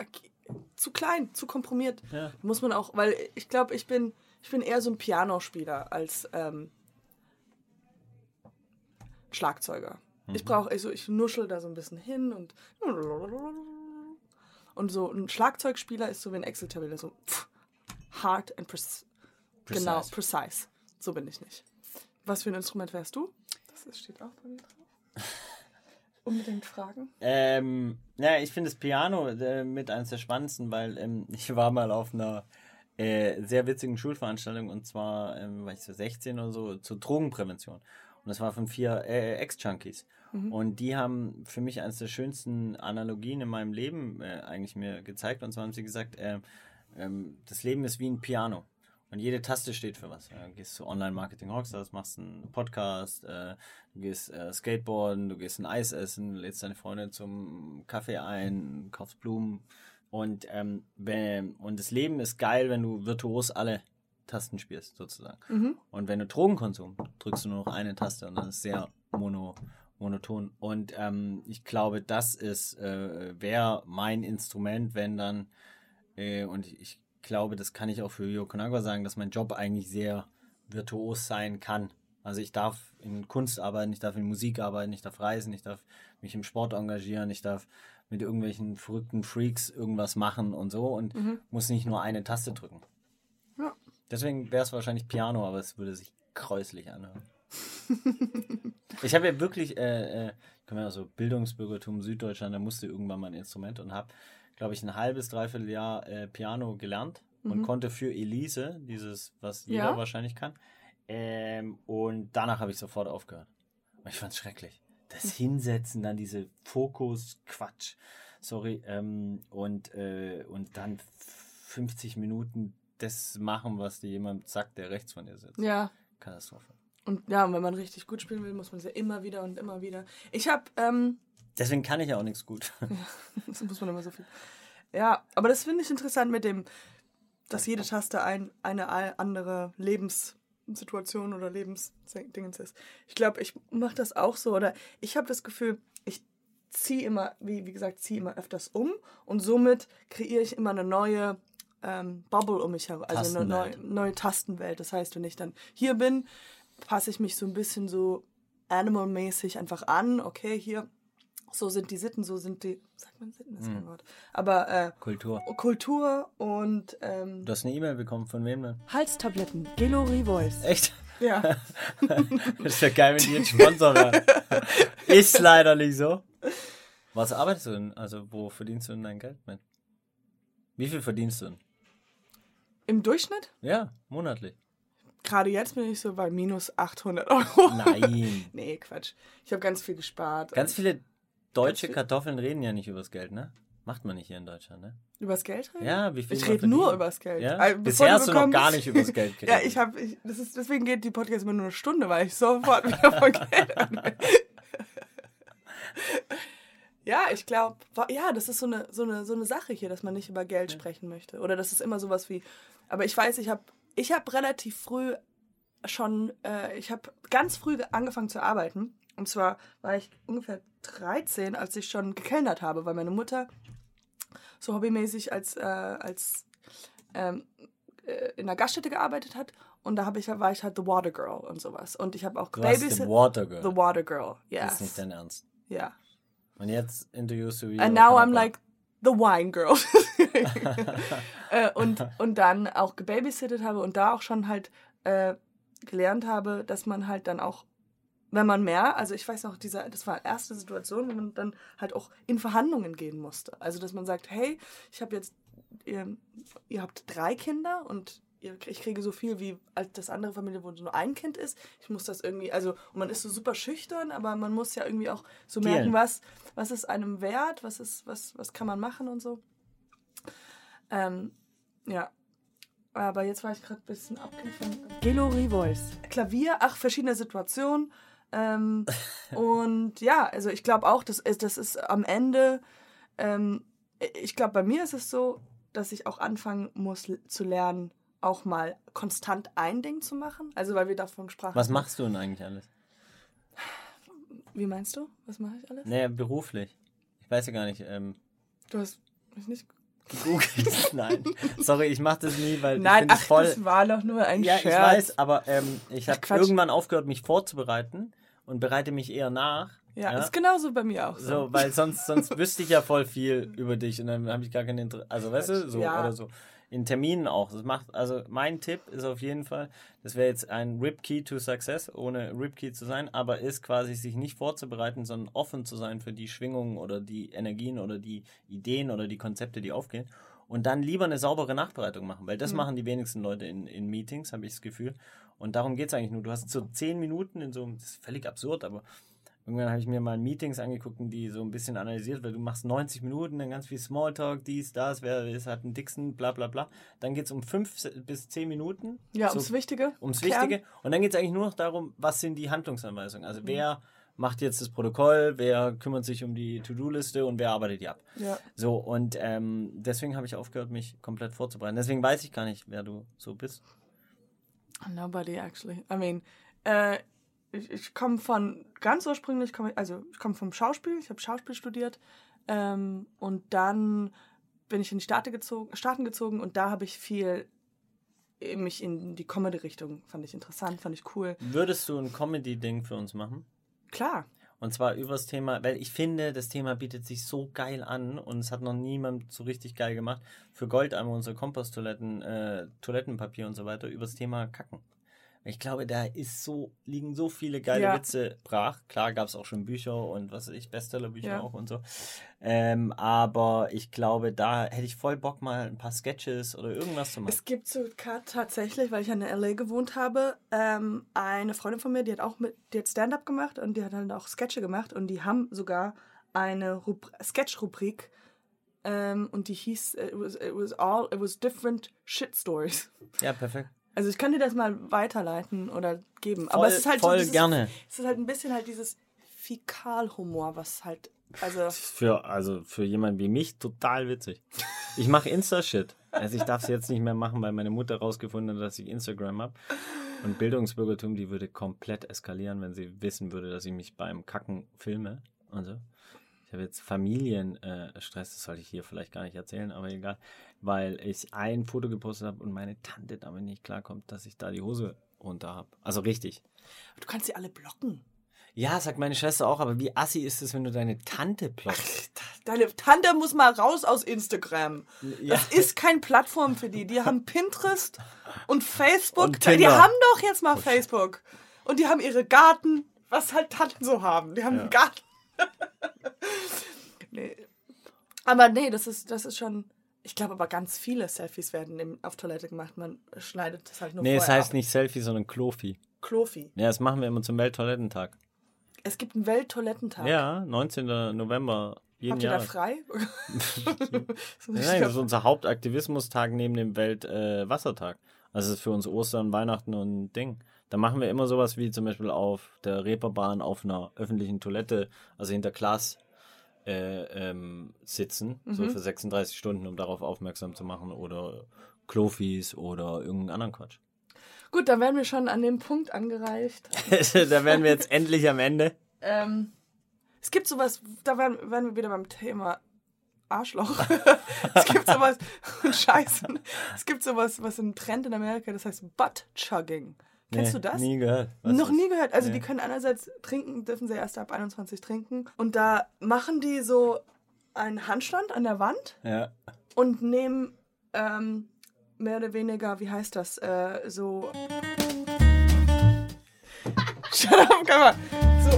zu klein, zu komprimiert. Ja. Muss man auch, weil ich glaube, ich bin, ich bin eher so ein Pianospieler als ähm, Schlagzeuger. Ich brauche, also ich nuschel da so ein bisschen hin und und so ein Schlagzeugspieler ist so wie ein Excel-Tabelle, so pff, hard and genau, Precise. precise. So bin ich nicht. Was für ein Instrument wärst du? Das steht auch bei mir drauf. Unbedingt fragen. Ähm, ja, ich finde das Piano äh, mit eines der spannendsten, weil ähm, ich war mal auf einer äh, sehr witzigen Schulveranstaltung und zwar ähm, war ich so 16 oder so zur Drogenprävention. Und das war von vier äh, Ex-Junkies. Und die haben für mich eines der schönsten Analogien in meinem Leben äh, eigentlich mir gezeigt. Und zwar haben sie gesagt, äh, ähm, das Leben ist wie ein Piano. Und jede Taste steht für was. Du gehst zu Online-Marketing Rockstars, machst einen Podcast, äh, du gehst äh, Skateboarden, du gehst ein Eis essen, lädst deine Freundin zum Kaffee ein, kaufst Blumen. Und, ähm, wenn, und das Leben ist geil, wenn du virtuos alle Tasten spielst, sozusagen. Und wenn du Drogenkonsum, drückst du nur noch eine Taste und dann ist es sehr mono, monoton. Und ähm, ich glaube, das ist, äh, wäre mein Instrument, wenn dann, äh, und ich glaube, das kann ich auch für Yokonaga sagen, dass mein Job eigentlich sehr virtuos sein kann. Also ich darf in Kunst arbeiten, ich darf in Musik arbeiten, ich darf reisen, ich darf mich im Sport engagieren, ich darf mit irgendwelchen verrückten Freaks irgendwas machen und so und muss nicht nur eine Taste drücken. Ja. Deswegen wäre es wahrscheinlich Piano, aber es würde sich kräuslich anhören. ich habe ja wirklich, äh, äh, so Bildungsbürgertum Süddeutschland, da musste irgendwann mal ein Instrument und habe, glaube ich, ein halbes, dreiviertel Jahr äh, Piano gelernt und konnte für Elise, dieses, was jeder Ja. wahrscheinlich kann. Ähm, und danach habe ich sofort aufgehört. Ich fand es schrecklich. Das Hinsetzen, dann diese Fokus-Quatsch, sorry, ähm, und, äh, und dann 50 Minuten das machen, was dir jemand sagt, der rechts von dir sitzt. Ja. Katastrophe. Und ja, und wenn man richtig gut spielen will, muss man es ja immer wieder und immer wieder. Ich habe, ähm, Deswegen kann ich ja auch nichts gut. das muss man immer so viel. Ja, aber das finde ich interessant mit dem, dass jede Taste ein, eine andere Lebenssituation oder Lebensdingens ist. Ich glaube, ich mache das auch so. Oder ich habe das Gefühl, ich ziehe immer, wie, wie gesagt, ziehe immer öfters um und somit kreiere ich immer eine neue ähm, Bubble um mich herum. Also eine neue, neue Tastenwelt. Das heißt, wenn ich dann hier bin, passe ich mich so ein bisschen so animal-mäßig einfach an. Okay, hier, so sind die Sitten, so sind die, sagt man Sitten, ist kein Wort. Aber äh, Kultur. Kultur und ähm, Du hast eine E-Mail bekommen, von wem denn? Halstabletten, Gelori Voice. Echt? Ja. Das ist ja geil, wenn die jetzt Sponsor wären. Ist leider nicht so. Was arbeitest du denn? Also, wo verdienst du denn dein Geld mit? Wie viel verdienst du denn? Im Durchschnitt? Ja, monatlich. Gerade jetzt bin ich so bei minus 800 Euro. Nein. nee, Quatsch. Ich habe ganz viel gespart. Ganz viele deutsche viel- Kartoffeln reden ja nicht übers Geld, ne? Macht man nicht hier in Deutschland, ne? Übers Geld reden? Ja, wie viel Ich rede nur übers Geld. Ja? Also, Bisher hast du noch gar nicht übers Geld geredet. Ja, ich habe, ich, das ist, deswegen geht die Podcast immer nur eine Stunde, weil ich sofort wieder von Geld an. Ja, ich glaube, ja, das ist so eine, so, eine, so eine Sache hier, dass man nicht über Geld sprechen möchte. Oder das ist immer sowas wie, aber ich weiß, ich habe ich hab relativ früh schon, äh, ich habe ganz früh angefangen zu arbeiten. Und zwar war ich ungefähr 13, als ich schon gekellnert habe, weil meine Mutter so hobbymäßig als, äh, als ähm, äh, in einer Gaststätte gearbeitet hat. Und da hab ich, war ich halt The Water Girl und sowas. Und ich habe auch Du hast Babysit- den Water Girl. The Water Girl, Das ist nicht yes. dein Ernst. Ja. Und jetzt interviewst du wie. And now I'm like the wine girl. äh, und, und dann auch gebabysittet habe und da auch schon halt äh, gelernt habe, dass man halt dann auch, wenn man mehr, also ich weiß noch, dieser, das war erste Situation, wo man dann halt auch in Verhandlungen gehen musste. Also dass man sagt, hey, ich habe jetzt, ihr, ihr habt drei Kinder und ich kriege so viel wie als das andere Familie, wo nur ein Kind ist. Ich muss das irgendwie, also man ist so super schüchtern, aber man muss ja irgendwie auch so merken, was, was ist einem wert, was ist, was, was kann man machen und so. Ähm, ja. Aber jetzt war ich gerade ein bisschen abgegriffen. Gelori Voice. Klavier, ach, verschiedene Situationen. Ähm, und ja, also ich glaube auch, das ist, das ist am Ende, ähm, ich glaube, bei mir ist es so, dass ich auch anfangen muss zu lernen, auch mal konstant ein Ding zu machen. Also weil wir davon sprachen. Was machst du denn eigentlich alles? Wie meinst du? Was mache ich alles? Naja, beruflich. Ich weiß ja gar nicht. Ähm, Du hast mich nicht. Gegoogelt. Nein. Sorry, ich mach das nie, weil ich Nein, es ach, voll. das war doch nur ein Ja, Scherz. ich weiß, aber ähm, ich habe irgendwann aufgehört, mich vorzubereiten und bereite mich eher nach. Ja, ist genauso bei mir auch so. So, weil sonst, sonst wüsste ich ja voll viel über dich und dann habe ich gar kein Interesse. Also, weißt du, so Ja. oder so. In Terminen auch. Das macht, also mein Tipp ist auf jeden Fall, das wäre jetzt ein Rip Key to Success, ohne Rip Key zu sein, aber ist quasi sich nicht vorzubereiten, sondern offen zu sein für die Schwingungen oder die Energien oder die Ideen oder die Konzepte, die aufgehen. Und dann lieber eine saubere Nachbereitung machen, weil Mhm. das machen die wenigsten Leute in, in Meetings, habe ich das Gefühl. Und darum geht es eigentlich nur. Du hast so zehn Minuten in so einem, das ist völlig absurd, aber Irgendwann habe ich mir mal Meetings angeguckt, die so ein bisschen analysiert, weil du machst 90 Minuten, dann ganz viel Smalltalk, dies, das, wer ist, hat einen Dixon, bla bla bla. Dann geht es um 5 bis 10 Minuten. ja, so, ums Wichtige. ums Kern. Wichtige. Und dann geht es eigentlich nur noch darum, was sind die Handlungsanweisungen. Also wer macht jetzt das Protokoll, wer kümmert sich um die To-Do-Liste und wer arbeitet die ab. Ja. So, und ähm, deswegen habe ich aufgehört, mich komplett vorzubereiten. Deswegen weiß ich gar nicht, wer du so bist. Nobody actually. I mean, äh, ich, ich komme von, ganz ursprünglich komme ich, also ich komme vom Schauspiel, ich habe Schauspiel studiert ähm, und dann bin ich in die Staaten gezogen, Staaten gezogen und da habe ich viel mich in die Comedy-Richtung, fand ich interessant, fand ich cool. Würdest du ein Comedy-Ding für uns machen? Klar, Und zwar übers Thema, weil ich finde, das Thema bietet sich so geil an und es hat noch niemand so richtig geil gemacht. Für Goldeimer, unsere Komposttoiletten, äh, Toilettenpapier und so weiter, übers Thema Kacken. Ich glaube, da ist so, liegen so viele geile Ja. Witze brach. Klar gab es auch schon Bücher und was weiß ich, Bestsellerbücher Ja. auch und so. Ähm, aber ich glaube, da hätte ich voll Bock, mal ein paar Sketches oder irgendwas zu machen. Es gibt sogar tatsächlich, weil ich in LA gewohnt habe, ähm, eine Freundin von mir, die hat auch mit, die hat Stand-up gemacht und die hat dann auch Sketche gemacht und die haben sogar eine Rubr Sketch-Rubrik ähm, und die hieß it was, it was all it was different shit stories. Ja, perfekt. Also ich kann dir das mal weiterleiten oder geben, Voll, aber es ist halt voll so dieses, gerne. Es ist halt ein bisschen halt dieses Fäkalhumor, was halt also Für, also für jemanden wie mich total witzig. Ich mache Insta-Shit. Also ich darf es jetzt nicht mehr machen, weil meine Mutter rausgefunden hat, dass ich Instagram habe. Und Bildungsbürgertum, die würde komplett eskalieren, wenn sie wissen würde, dass ich mich beim Kacken filme und so. Ich habe jetzt Familienstress, das sollte ich hier vielleicht gar nicht erzählen, aber egal, weil ich ein Foto gepostet habe und meine Tante damit nicht klarkommt, dass ich da die Hose runter habe. Also richtig. du kannst sie alle blocken. Ja, sagt meine Schwester auch, aber wie assi ist es, wenn du deine Tante blockst? Deine Tante muss mal raus aus Instagram. Ja. Das ist kein Plattform für die. Die haben Pinterest und Facebook. Und die haben doch jetzt mal Facebook. Und die haben ihre Garten, was halt Tanten so haben. Die haben einen Garten. nee. Aber nee, das ist, das ist schon. Ich glaube aber ganz viele Selfies werden im, auf Toilette gemacht. Man schneidet das halt nur Nee, es heißt ab. nicht Selfie, sondern Klofi. Klofi. Ja, das machen wir immer zum Welttoilettentag. Es gibt einen Welttoilettentag. Ja, 19. November jeden Habt ihr da Jahr. frei? So Nein, das ist unser Hauptaktivismustag neben dem Weltwassertag. Äh, also es ist für uns Ostern, Weihnachten und Ding. Da machen wir immer sowas wie zum Beispiel auf der Reeperbahn auf einer öffentlichen Toilette, also hinter Glas äh, ähm, sitzen, so Mhm. für 36 Stunden, um darauf aufmerksam zu machen oder Klofis oder irgendeinen anderen Quatsch. Gut, dann werden wir schon an dem Punkt angereicht. da wären wir jetzt endlich am Ende. Ähm, es gibt sowas, da werden, werden wir wieder beim Thema Arschloch. es gibt sowas, Scheiße. Es gibt sowas, was ein Trend in Amerika, das heißt Butt Chugging. Kennst Nee, du das? Nie gehört. Was Noch nie gehört. Also Nee. die können einerseits trinken, dürfen sie erst ab 21 trinken. Und da machen die so einen Handstand an der Wand Ja. und nehmen ähm, mehr oder weniger, wie heißt das, äh, so... Shut up, man. So.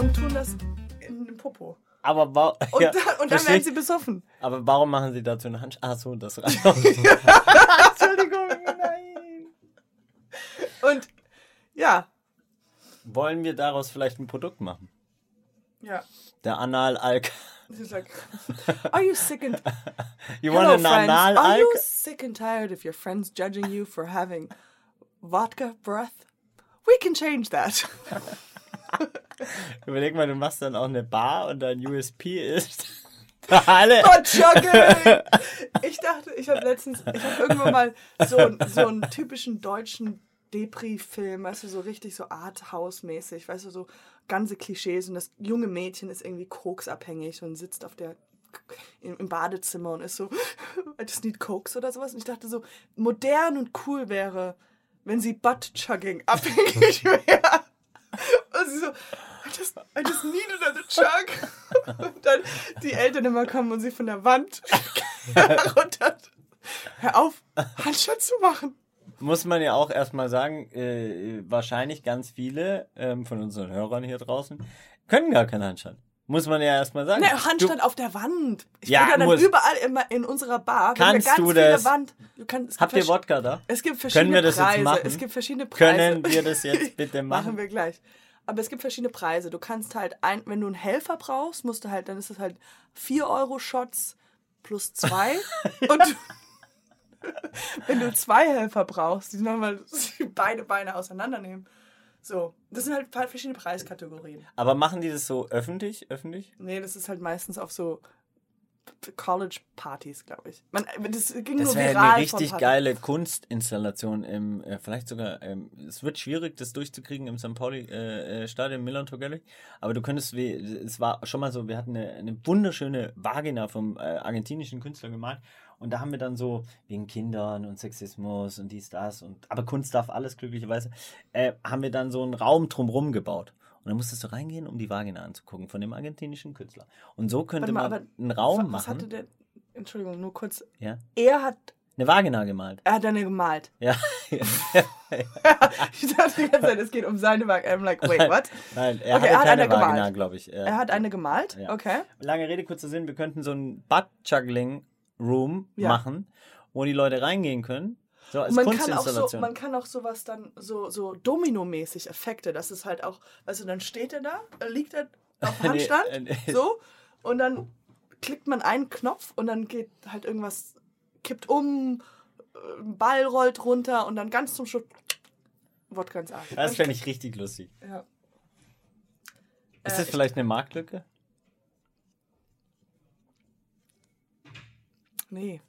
Und tun das in den Popo. Aber, wa Und, ja, dann, und dann werden sie besoffen. Aber warum machen sie dazu eine Hand? Ach so, das reicht. Entschuldigung, nein. Und ja, Wollen wir daraus vielleicht ein Produkt machen? ja. Der Anal-Alk. Sie sagt, Are you sick and You Hello, want an friends. Are Anal-Alk? you sick and tired of your friends judging you for having vodka breath? We can change that. Überleg mal, du machst dann auch eine Bar und dein USP ist. Alle. Chugging! Ich dachte, ich habe letztens, ich habe irgendwann mal so, so einen typischen deutschen Depri-Film, weißt du, so richtig so Arthouse-mäßig, weißt du, so ganze Klischees und das junge Mädchen ist irgendwie koksabhängig und sitzt auf der im, im Badezimmer und ist so, I just need Koks oder sowas. Und ich dachte so, modern und cool wäre, wenn sie Butt-Chugging abhängig wäre. Und sie so, I just, I just need another chug. Und dann die Eltern immer kommen und sie von der Wand runter. Hör auf, Handstand zu machen. Muss man ja auch erstmal sagen, äh, wahrscheinlich ganz viele ähm, von unseren Hörern hier draußen können gar keinen Handstand. Muss man ja erstmal sagen. Ne, Handstand auf der Wand. Ich Ja, bin ja dann überall immer in unserer Bar. Kannst ganz du das? Wand. Du kannst, Du, habt ihr Wodka da? Es gibt verschiedene Können wir das jetzt Preise. machen? Es gibt verschiedene Preise. Können wir das jetzt bitte machen? Machen wir gleich. Aber es gibt verschiedene Preise. Du kannst halt, ein, wenn du einen Helfer brauchst, musst du halt, dann ist es halt 4 Euro Shots plus 2. Und wenn du zwei Helfer brauchst, die nochmal beide Beine auseinandernehmen. So, das sind halt verschiedene Preiskategorien. Aber machen die das so öffentlich? Öffentlich? Nee, das ist halt meistens auf so College-Partys, glaube ich. Man, das ging Das nur wäre eine richtig geile Kunstinstallation im, äh, vielleicht sogar, ähm, es wird schwierig, das durchzukriegen im St. Pauli äh, äh, Stadion Milan Gallery, aber du könntest, wie, es war schon mal so, wir hatten eine, eine wunderschöne Vagina vom äh, argentinischen Künstler gemalt und da haben wir dann so, wegen Kindern und Sexismus und dies, das und, aber Kunst darf alles glücklicherweise, äh, haben wir dann so einen Raum drumrum gebaut. Und dann musstest du reingehen, um die Vagina anzugucken von dem argentinischen Künstler. Und so könnte mal, man aber einen Raum Was, was hatte machen. der. Entschuldigung, nur kurz. Ja, Er hat. eine Vagina gemalt. Er hat eine gemalt. Ja. Ich dachte die ganze Zeit, es geht um seine Vagina. I'm like, wait, what? Nein, er Okay, hatte er hat eine Vagina, gemalt. glaube ich. Er hat eine gemalt? Ja. Okay. Lange Rede, kurzer Sinn, wir könnten so einen Butt-Juggling-Room Ja. machen, wo die Leute reingehen können. So als man kann, auch so, Kunstinstallation. man kann auch sowas dann so, so Domino-mäßig Effekte. Das ist halt auch, weißt du, dann steht er da, äh, liegt er auf Nee, Handstand, äh, so, und dann klickt man einen Knopf und dann geht halt irgendwas, kippt um, äh, ein Ball rollt runter und dann ganz zum Schluss Wodka ins Arsch. das fände ich richtig lustig. Ja. Ist Äh, das vielleicht eine Marktlücke? Nee.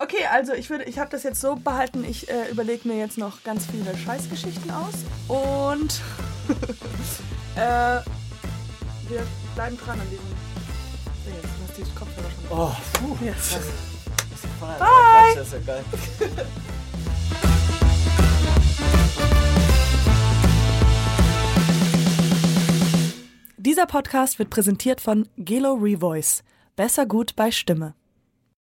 Okay, also ich würde, ich habe das jetzt so behalten, ich äh, überlege mir jetzt noch ganz viele Scheißgeschichten aus und äh, wir bleiben dran an diesem Ding. jetzt. Du hast die Kopfhörer schon. Oh, puh. Yes. Bye. Das ist ja geil. Dieser Podcast wird präsentiert von Gelo Revoice. Besser gut bei Stimme.